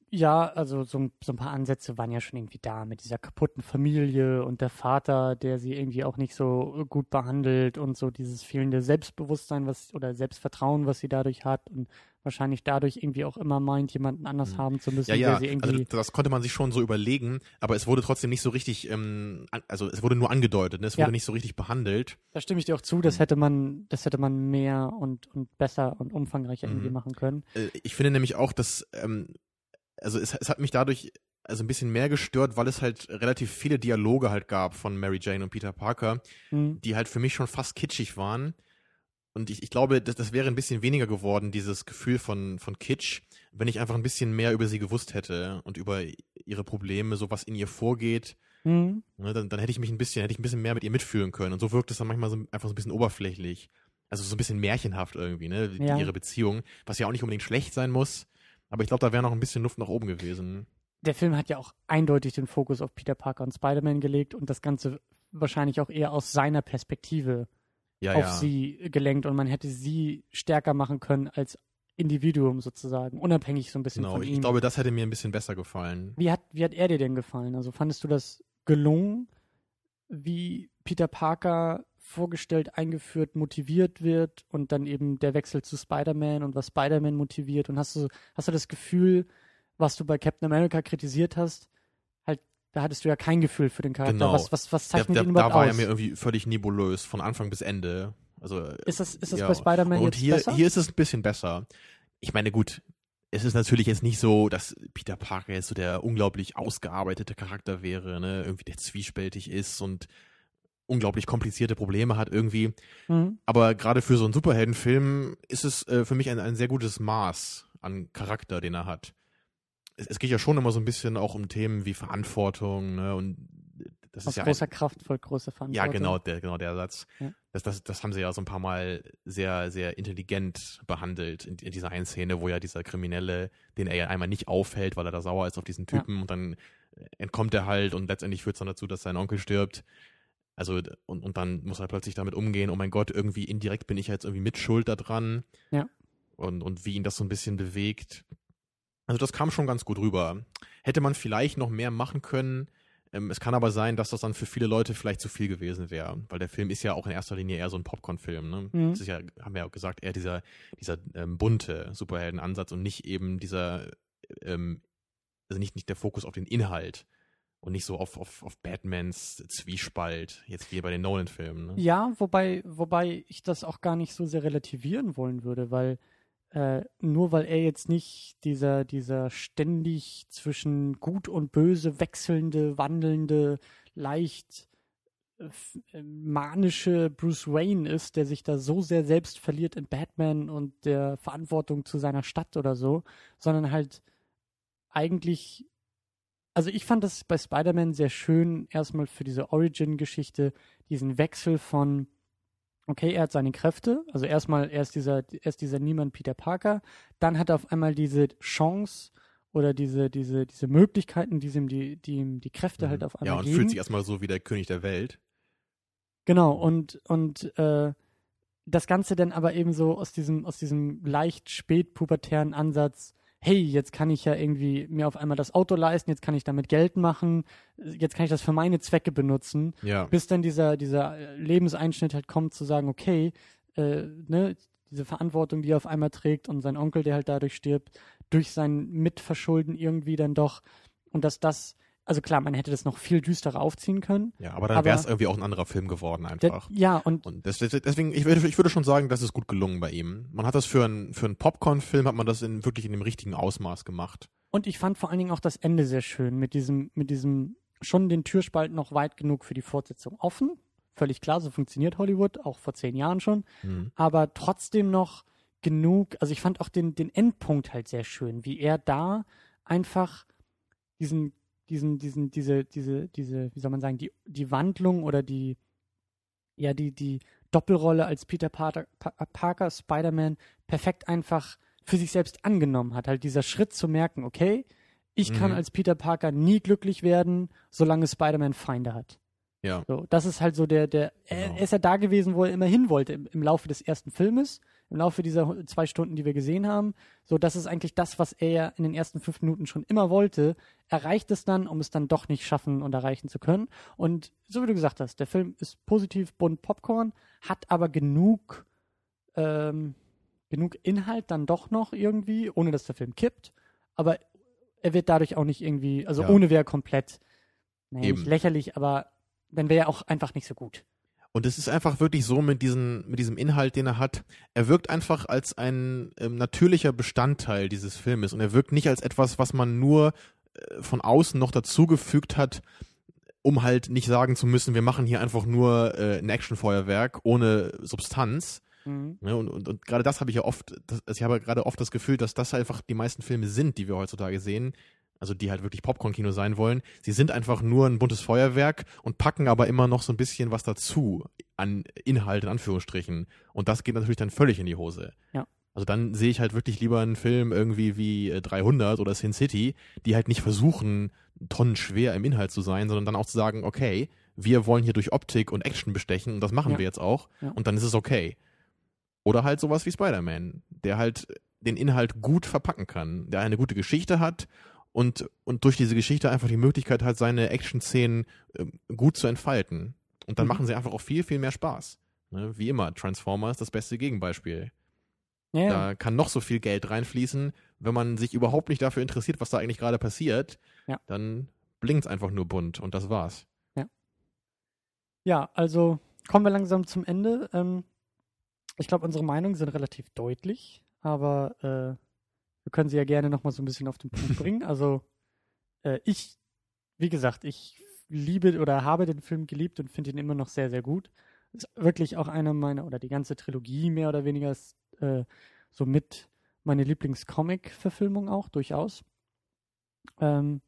C: Ja, also so, ein- so ein paar Ansätze waren ja schon irgendwie da mit dieser kaputten Familie und der Vater, der sie irgendwie auch nicht so gut behandelt und so dieses fehlende Selbstbewusstsein, was oder Selbstvertrauen, was sie dadurch hat und wahrscheinlich dadurch irgendwie auch immer meint, jemanden anders
D: Mhm.
C: haben zu müssen,
D: Ja, ja,
C: der sie irgendwie
D: also das konnte man sich schon so überlegen, aber es wurde trotzdem nicht so richtig, ähm, also es wurde nur angedeutet, ne? es
C: Ja.
D: wurde nicht so richtig behandelt.
C: Da stimme ich dir auch zu, das
D: Mhm.
C: hätte man, das hätte man mehr und, und besser und umfangreicher
D: Mhm.
C: irgendwie machen können.
D: Äh, ich finde nämlich auch, dass, ähm, also es, es hat mich dadurch also ein bisschen mehr gestört, weil es halt relativ viele Dialoge halt gab von Mary Jane und Peter Parker,
C: Hm.
D: die halt für mich schon fast kitschig waren. Und ich, ich glaube, das, das wäre ein bisschen weniger geworden, dieses Gefühl von, von Kitsch, wenn ich einfach ein bisschen mehr über sie gewusst hätte und über ihre Probleme, so was in ihr vorgeht.
C: Hm.
D: Ne, dann, dann hätte ich mich ein bisschen, hätte ich ein bisschen mehr mit ihr mitfühlen können. Und so wirkt es dann manchmal so, einfach so ein bisschen oberflächlich. Also so ein bisschen märchenhaft irgendwie, ne?
C: Ja.
D: Ihre Beziehung, was ja auch nicht unbedingt schlecht sein muss. Aber ich glaube, da wäre noch ein bisschen Luft nach oben gewesen.
C: Der Film hat ja auch eindeutig den Fokus auf Peter Parker und Spider-Man gelegt und das Ganze wahrscheinlich auch eher aus seiner Perspektive
D: Ja,
C: auf
D: ja.
C: sie gelenkt und man hätte sie stärker machen können als Individuum sozusagen, unabhängig so ein bisschen
D: Genau,
C: von
D: ich
C: ihm.
D: glaube, das hätte mir ein bisschen besser gefallen.
C: Wie hat, wie hat er dir denn gefallen? Also fandest du das gelungen, wie Peter Parker vorgestellt, eingeführt, motiviert wird und dann eben der Wechsel zu Spider-Man und was Spider-Man motiviert? Und hast du, hast du das Gefühl, was du bei Captain America kritisiert hast, halt, da hattest du ja kein Gefühl für den Charakter.
D: Genau.
C: Was, was, was
D: Der,
C: zeichnet
D: der,
C: ihn
D: da
C: überhaupt
D: war
C: aus?
D: er mir irgendwie völlig nebulös, von Anfang bis Ende. Also,
C: ist das, ist das
D: ja.
C: bei Spider-Man
D: und
C: jetzt
D: hier,
C: besser?
D: hier ist es ein bisschen besser. Ich meine, gut, es ist natürlich jetzt nicht so, dass Peter Parker jetzt so der unglaublich ausgearbeitete Charakter wäre, ne? Irgendwie der zwiespältig ist und unglaublich komplizierte Probleme hat irgendwie.
C: Mhm.
D: Aber gerade für so einen Superheldenfilm ist es äh, für mich ein, ein sehr gutes Maß an Charakter, den er hat. Es, es geht ja schon immer so ein bisschen auch um Themen wie Verantwortung, ne? Und das
C: Aus
D: ist ja
C: großer
D: ein,
C: Kraft folgt große
D: ja
C: Verantwortung.
D: genau der genau der Satz.
C: Ja.
D: Das, das das haben sie ja so ein paar Mal sehr sehr intelligent behandelt in, in dieser einen Szene, wo ja dieser Kriminelle, den er ja einmal nicht aufhält, weil er da sauer ist auf diesen
C: Ja.
D: Typen und dann entkommt er halt und letztendlich führt es dann dazu, dass sein Onkel stirbt. Also und, und dann muss er plötzlich damit umgehen, oh mein Gott, irgendwie indirekt bin ich jetzt irgendwie mitschuld daran.
C: Ja.
D: Und, und wie ihn das so ein bisschen bewegt. Also das kam schon ganz gut rüber. Hätte man vielleicht noch mehr machen können. Ähm, es kann aber sein, dass das dann für viele Leute vielleicht zu viel gewesen wäre, weil der Film ist ja auch in erster Linie eher so ein Popcorn-Film. Ne?
C: Mhm.
D: Das ist ja, haben wir ja auch gesagt, eher dieser, dieser ähm, bunte Superheldenansatz und nicht eben dieser, ähm, also nicht, nicht der Fokus auf den Inhalt und nicht so auf, auf, auf Batmans Zwiespalt, jetzt wie bei den Nolan-Filmen. Ne?
C: Ja, wobei, wobei ich das auch gar nicht so sehr relativieren wollen würde, weil äh, nur weil er jetzt nicht dieser, dieser ständig zwischen gut und böse wechselnde, wandelnde, leicht äh, äh, manische Bruce Wayne ist, der sich da so sehr selbst verliert in Batman und der Verantwortung zu seiner Stadt oder so, sondern halt eigentlich also ich fand das bei Spider-Man sehr schön, erstmal für diese Origin-Geschichte, diesen Wechsel von, okay, er hat seine Kräfte, also erstmal, er ist dieser, er ist dieser Niemand Peter Parker, dann hat er auf einmal diese Chance oder diese, diese, diese Möglichkeiten, die ihm die, die ihm die Kräfte halt auf einmal
D: ja, und
C: geben.
D: fühlt sich erstmal so wie der König der Welt.
C: Genau, und, und äh, das Ganze dann aber eben so aus diesem, aus diesem leicht spätpubertären Ansatz, hey, jetzt kann ich ja irgendwie mir auf einmal das Auto leisten, jetzt kann ich damit Geld machen, jetzt kann ich das für meine Zwecke benutzen,
D: Ja.
C: bis dann dieser, dieser Lebenseinschnitt halt kommt, zu sagen, okay, äh, ne, diese Verantwortung, die er auf einmal trägt und sein Onkel, der halt dadurch stirbt, durch sein Mitverschulden irgendwie dann doch und dass das, also klar, man hätte das noch viel düsterer aufziehen können.
D: Ja, aber dann wäre es irgendwie auch ein anderer Film geworden einfach.
C: ja, und
D: Und deswegen, ich würde, ich würde schon sagen, das ist gut gelungen bei ihm. Man hat das für einen für einen Popcorn-Film hat man das in wirklich in dem richtigen Ausmaß gemacht.
C: Und ich fand vor allen Dingen auch das Ende sehr schön, mit diesem, mit diesem schon den Türspalt noch weit genug für die Fortsetzung offen. Völlig klar, so funktioniert Hollywood, auch vor zehn Jahren schon.
D: Mhm.
C: Aber trotzdem noch genug, also ich fand auch den, den Endpunkt halt sehr schön, wie er da einfach diesen, diesen, diesen, diese, diese, diese, wie soll man sagen, die, die Wandlung oder die, ja, die, die Doppelrolle als Peter Parker, Pa- Parker Spider-Man perfekt einfach für sich selbst angenommen hat. Halt dieser Schritt zu merken, okay, ich kann
D: Mhm.
C: als Peter Parker nie glücklich werden, solange Spider-Man Feinde hat.
D: Ja.
C: So, das ist halt so der, der, er,
D: Genau.
C: er ist ja da gewesen, wo er immer hin wollte im, im Laufe des ersten Filmes, im Laufe dieser zwei Stunden, die wir gesehen haben. So, das ist eigentlich das, was er ja in den ersten fünf Minuten schon immer wollte. Erreicht es dann, um es dann doch nicht schaffen und erreichen zu können. Und so wie du gesagt hast, der Film ist positiv bunt Popcorn, hat aber genug, ähm, genug Inhalt dann doch noch irgendwie, ohne dass der Film kippt. Aber er wird dadurch auch nicht irgendwie, also
D: Ja.
C: ohne wäre er komplett, naja, nicht lächerlich, aber dann wäre er auch einfach nicht so gut.
D: Und es ist einfach wirklich so mit, diesen, mit diesem Inhalt, den er hat. Er wirkt einfach als ein ähm, natürlicher Bestandteil dieses Filmes und er wirkt nicht als etwas, was man nur äh, von außen noch dazugefügt hat, um halt nicht sagen zu müssen, wir machen hier einfach nur äh, ein Actionfeuerwerk ohne Substanz.
C: Mhm.
D: Ja, und, und, und gerade das habe ich ja oft, das, also ich habe gerade oft das Gefühl, dass das einfach die meisten Filme sind, die wir heutzutage sehen, also die halt wirklich Popcorn-Kino sein wollen. Sie sind einfach nur ein buntes Feuerwerk und packen aber immer noch so ein bisschen was dazu an Inhalt in Anführungsstrichen. Und das geht natürlich dann völlig in die Hose.
C: Ja.
D: Also dann sehe ich halt wirklich lieber einen Film irgendwie wie äh, 300 oder Sin City, die halt nicht versuchen, tonnenschwer im Inhalt zu sein, sondern dann auch zu sagen, okay, wir wollen hier durch Optik und Action bestechen und das machen
C: Ja.
D: wir jetzt auch
C: Ja.
D: und dann ist es okay. Oder halt sowas wie Spider-Man, der halt den Inhalt gut verpacken kann, der eine gute Geschichte hat und, und durch diese Geschichte einfach die Möglichkeit hat, seine Action-Szenen ähm, gut zu entfalten. Und dann
C: Mhm.
D: machen sie einfach auch viel, viel mehr Spaß. Ne? Wie immer, Transformers das beste Gegenbeispiel.
C: Ja, ja.
D: Da kann noch so viel Geld reinfließen, wenn man sich überhaupt nicht dafür interessiert, was da eigentlich gerade passiert,
C: Ja.
D: dann blinkt's einfach nur bunt und das war's.
C: ja, also kommen wir langsam zum Ende. Ähm, ich glaube, unsere Meinungen sind relativ deutlich, aber äh, wir können sie ja gerne nochmal so ein bisschen auf den Punkt bringen. Also äh, ich, wie gesagt, ich liebe oder habe den Film geliebt und finde ihn immer noch sehr, sehr gut. Ist wirklich auch einer meiner, oder die ganze Trilogie mehr oder weniger ist äh, so mit meine Lieblingscomic-Verfilmung auch, durchaus. Ähm,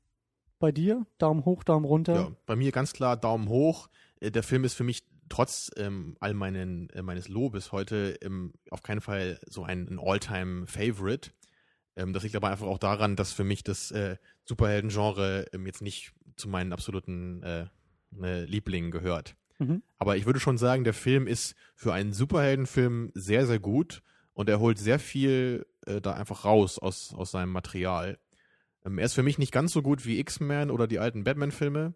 C: bei dir? Daumen hoch, Daumen runter?
D: Ja, bei mir ganz klar Daumen hoch. Äh, der Film ist für mich trotz ähm, all meinen, äh, meines Lobes heute ähm, auf keinen Fall so ein, ein All-Time-Favorite. Ähm, das liegt aber einfach auch daran, dass für mich das äh, Superhelden-Genre ähm, jetzt nicht zu meinen absoluten äh, ne, Lieblingen gehört.
C: Mhm.
D: Aber ich würde schon sagen, der Film ist für einen Superheldenfilm sehr, sehr gut und er holt sehr viel äh, da einfach raus aus, aus seinem Material. Ähm, er ist für mich nicht ganz so gut wie X-Men oder die alten Batman-Filme,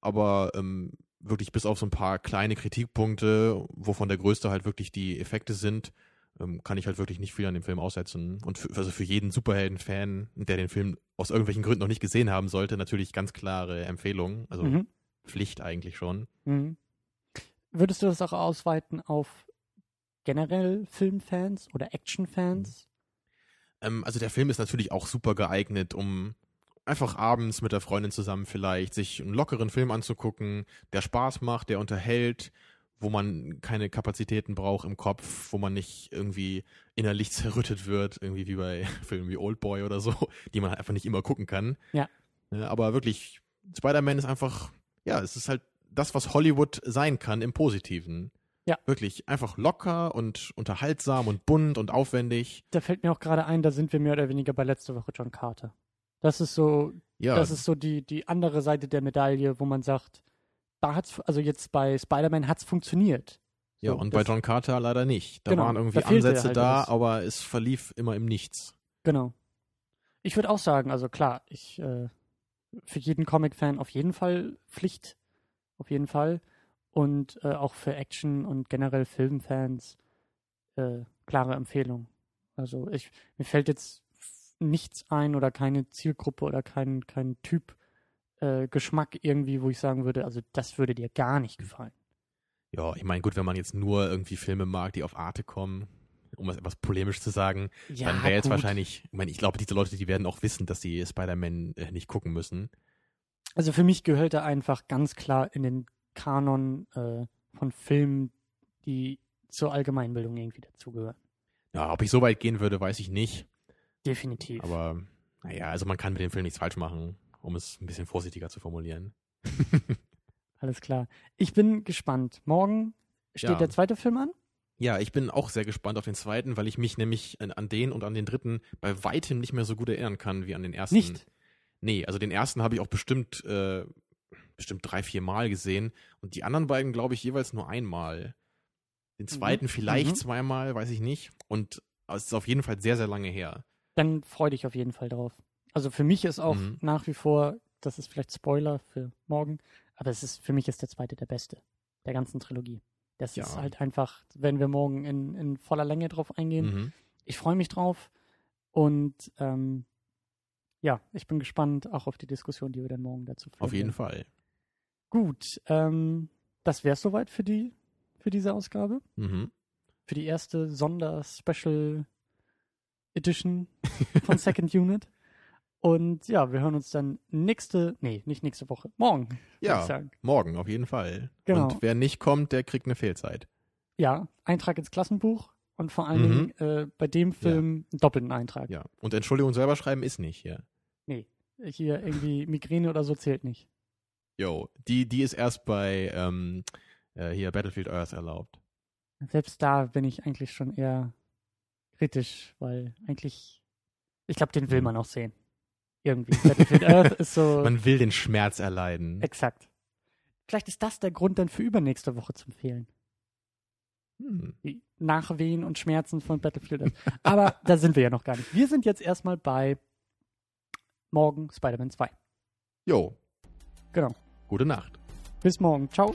D: aber ähm, wirklich bis auf so ein paar kleine Kritikpunkte, wovon der größte halt wirklich die Effekte sind, ähm, kann ich halt wirklich nicht viel an dem Film aussetzen. Und für, also für jeden Superhelden-Fan, der den Film aus irgendwelchen Gründen noch nicht gesehen haben sollte, natürlich ganz klare Empfehlung. Also
C: Mhm.
D: Pflicht eigentlich schon.
C: Mhm. Würdest du das auch ausweiten auf generell Filmfans oder Actionfans?
D: Ähm, also der Film ist natürlich auch super geeignet, um einfach abends mit der Freundin zusammen vielleicht sich einen lockeren Film anzugucken, der Spaß macht, der unterhält, wo man keine Kapazitäten braucht im Kopf, wo man nicht irgendwie innerlich zerrüttet wird, irgendwie wie bei Filmen wie Oldboy oder so, die man halt einfach nicht immer gucken kann.
C: Ja.
D: Äh, Aber wirklich, Spider-Man ist einfach, ja, es ist halt das, was Hollywood sein kann im Positiven.
C: Ja.
D: Wirklich einfach locker und unterhaltsam und bunt und aufwendig.
C: Da fällt mir auch gerade ein, da sind wir mehr oder weniger bei letzter Woche John Carter. Das ist so,
D: Ja,
C: das ist so die, die andere Seite der Medaille, wo man sagt, da hat's, also jetzt bei Spider-Man hat's funktioniert.
D: Ja,
C: So,
D: und
C: das-
D: bei John Carter leider nicht. Da
C: Genau,
D: waren irgendwie
C: da
D: Ansätze
C: halt
D: da,
C: was.
D: aber es verlief immer im Nichts.
C: Genau. Ich würde auch sagen, also klar, ich äh, für jeden Comic-Fan auf jeden Fall Pflicht, auf jeden Fall. Und äh, auch für Action und generell Filmfans äh, klare Empfehlung. Also ich mir fällt jetzt nichts ein oder keine Zielgruppe oder kein, kein Typ äh, Geschmack irgendwie, wo ich sagen würde, also das würde dir gar nicht gefallen.
D: Ja, ich meine, gut, wenn man jetzt nur irgendwie Filme mag, die auf Arte kommen, um es etwas polemisch zu sagen, dann wäre jetzt
C: gut.
D: wahrscheinlich, ich meine, ich glaube, diese Leute, die werden auch wissen, dass sie Spider-Man äh, nicht gucken müssen.
C: Also für mich gehört er einfach ganz klar in den Kanon äh, von Filmen, die zur Allgemeinbildung irgendwie dazugehören.
D: Ja, ob ich so weit gehen würde, weiß ich nicht.
C: Definitiv.
D: Aber naja, also man kann mit dem Film nichts falsch machen, um es ein bisschen vorsichtiger zu formulieren.
C: Alles klar. Ich bin gespannt. Morgen steht
D: Ja.
C: der zweite Film an.
D: Ja, ich bin auch sehr gespannt auf den zweiten, weil ich mich nämlich an, den und an den dritten bei weitem nicht mehr so gut erinnern kann wie an den ersten.
C: Nicht.
D: Nee, also den ersten habe ich auch bestimmt, äh, bestimmt drei, vier Mal gesehen und die anderen beiden, glaube ich, jeweils nur einmal. Den zweiten vielleicht
C: Mhm.
D: zweimal, weiß ich nicht. Und es ist auf jeden Fall sehr, sehr lange her.
C: Dann freu dich auf jeden Fall drauf. Also für mich ist auch
D: Mhm.
C: nach wie vor, das ist vielleicht Spoiler für morgen, aber es ist für mich ist der zweite der beste der ganzen Trilogie. Das
D: Ja.
C: ist halt einfach, wenn wir morgen in, in voller Länge drauf eingehen.
D: Mhm.
C: Ich freue mich drauf und ähm, ja, ich bin gespannt auch auf die Diskussion, die wir dann morgen dazu führen.
D: Auf jeden. Fall.
C: Gut, ähm, das wäre es soweit für die für diese Ausgabe,
D: Mhm.
C: für die erste Sonder-Special Edition von Second Unit. Und ja, wir hören uns dann nächste, nee, nicht nächste Woche, morgen,
D: Ja, morgen auf jeden Fall.
C: Genau.
D: Und wer nicht kommt, der kriegt eine Fehlzeit.
C: Ja, Eintrag ins Klassenbuch und vor allen
D: Mhm.
C: Dingen äh, bei dem Film einen doppelten Eintrag.
D: Ja. Und Entschuldigung selber schreiben ist nicht hier.
C: Hier irgendwie Migräne oder so zählt nicht.
D: Jo, die, die ist erst bei ähm, äh, hier Battlefield Earth erlaubt.
C: Selbst da bin ich eigentlich schon eher kritisch, weil eigentlich, ich glaube, den will
D: Mhm.
C: man auch sehen. Irgendwie. Battlefield Earth ist so
D: Man will den Schmerz erleiden.
C: exakt. Vielleicht ist das der Grund dann für übernächste Woche zu empfehlen.
D: Hm.
C: Die Nachwehen und Schmerzen von Battlefield Earth. Aber da sind wir ja noch gar nicht. Wir sind jetzt erstmal bei morgen Spider-Man 2.
D: Jo,
C: Genau.
D: gute Nacht.
C: Bis morgen. Ciao.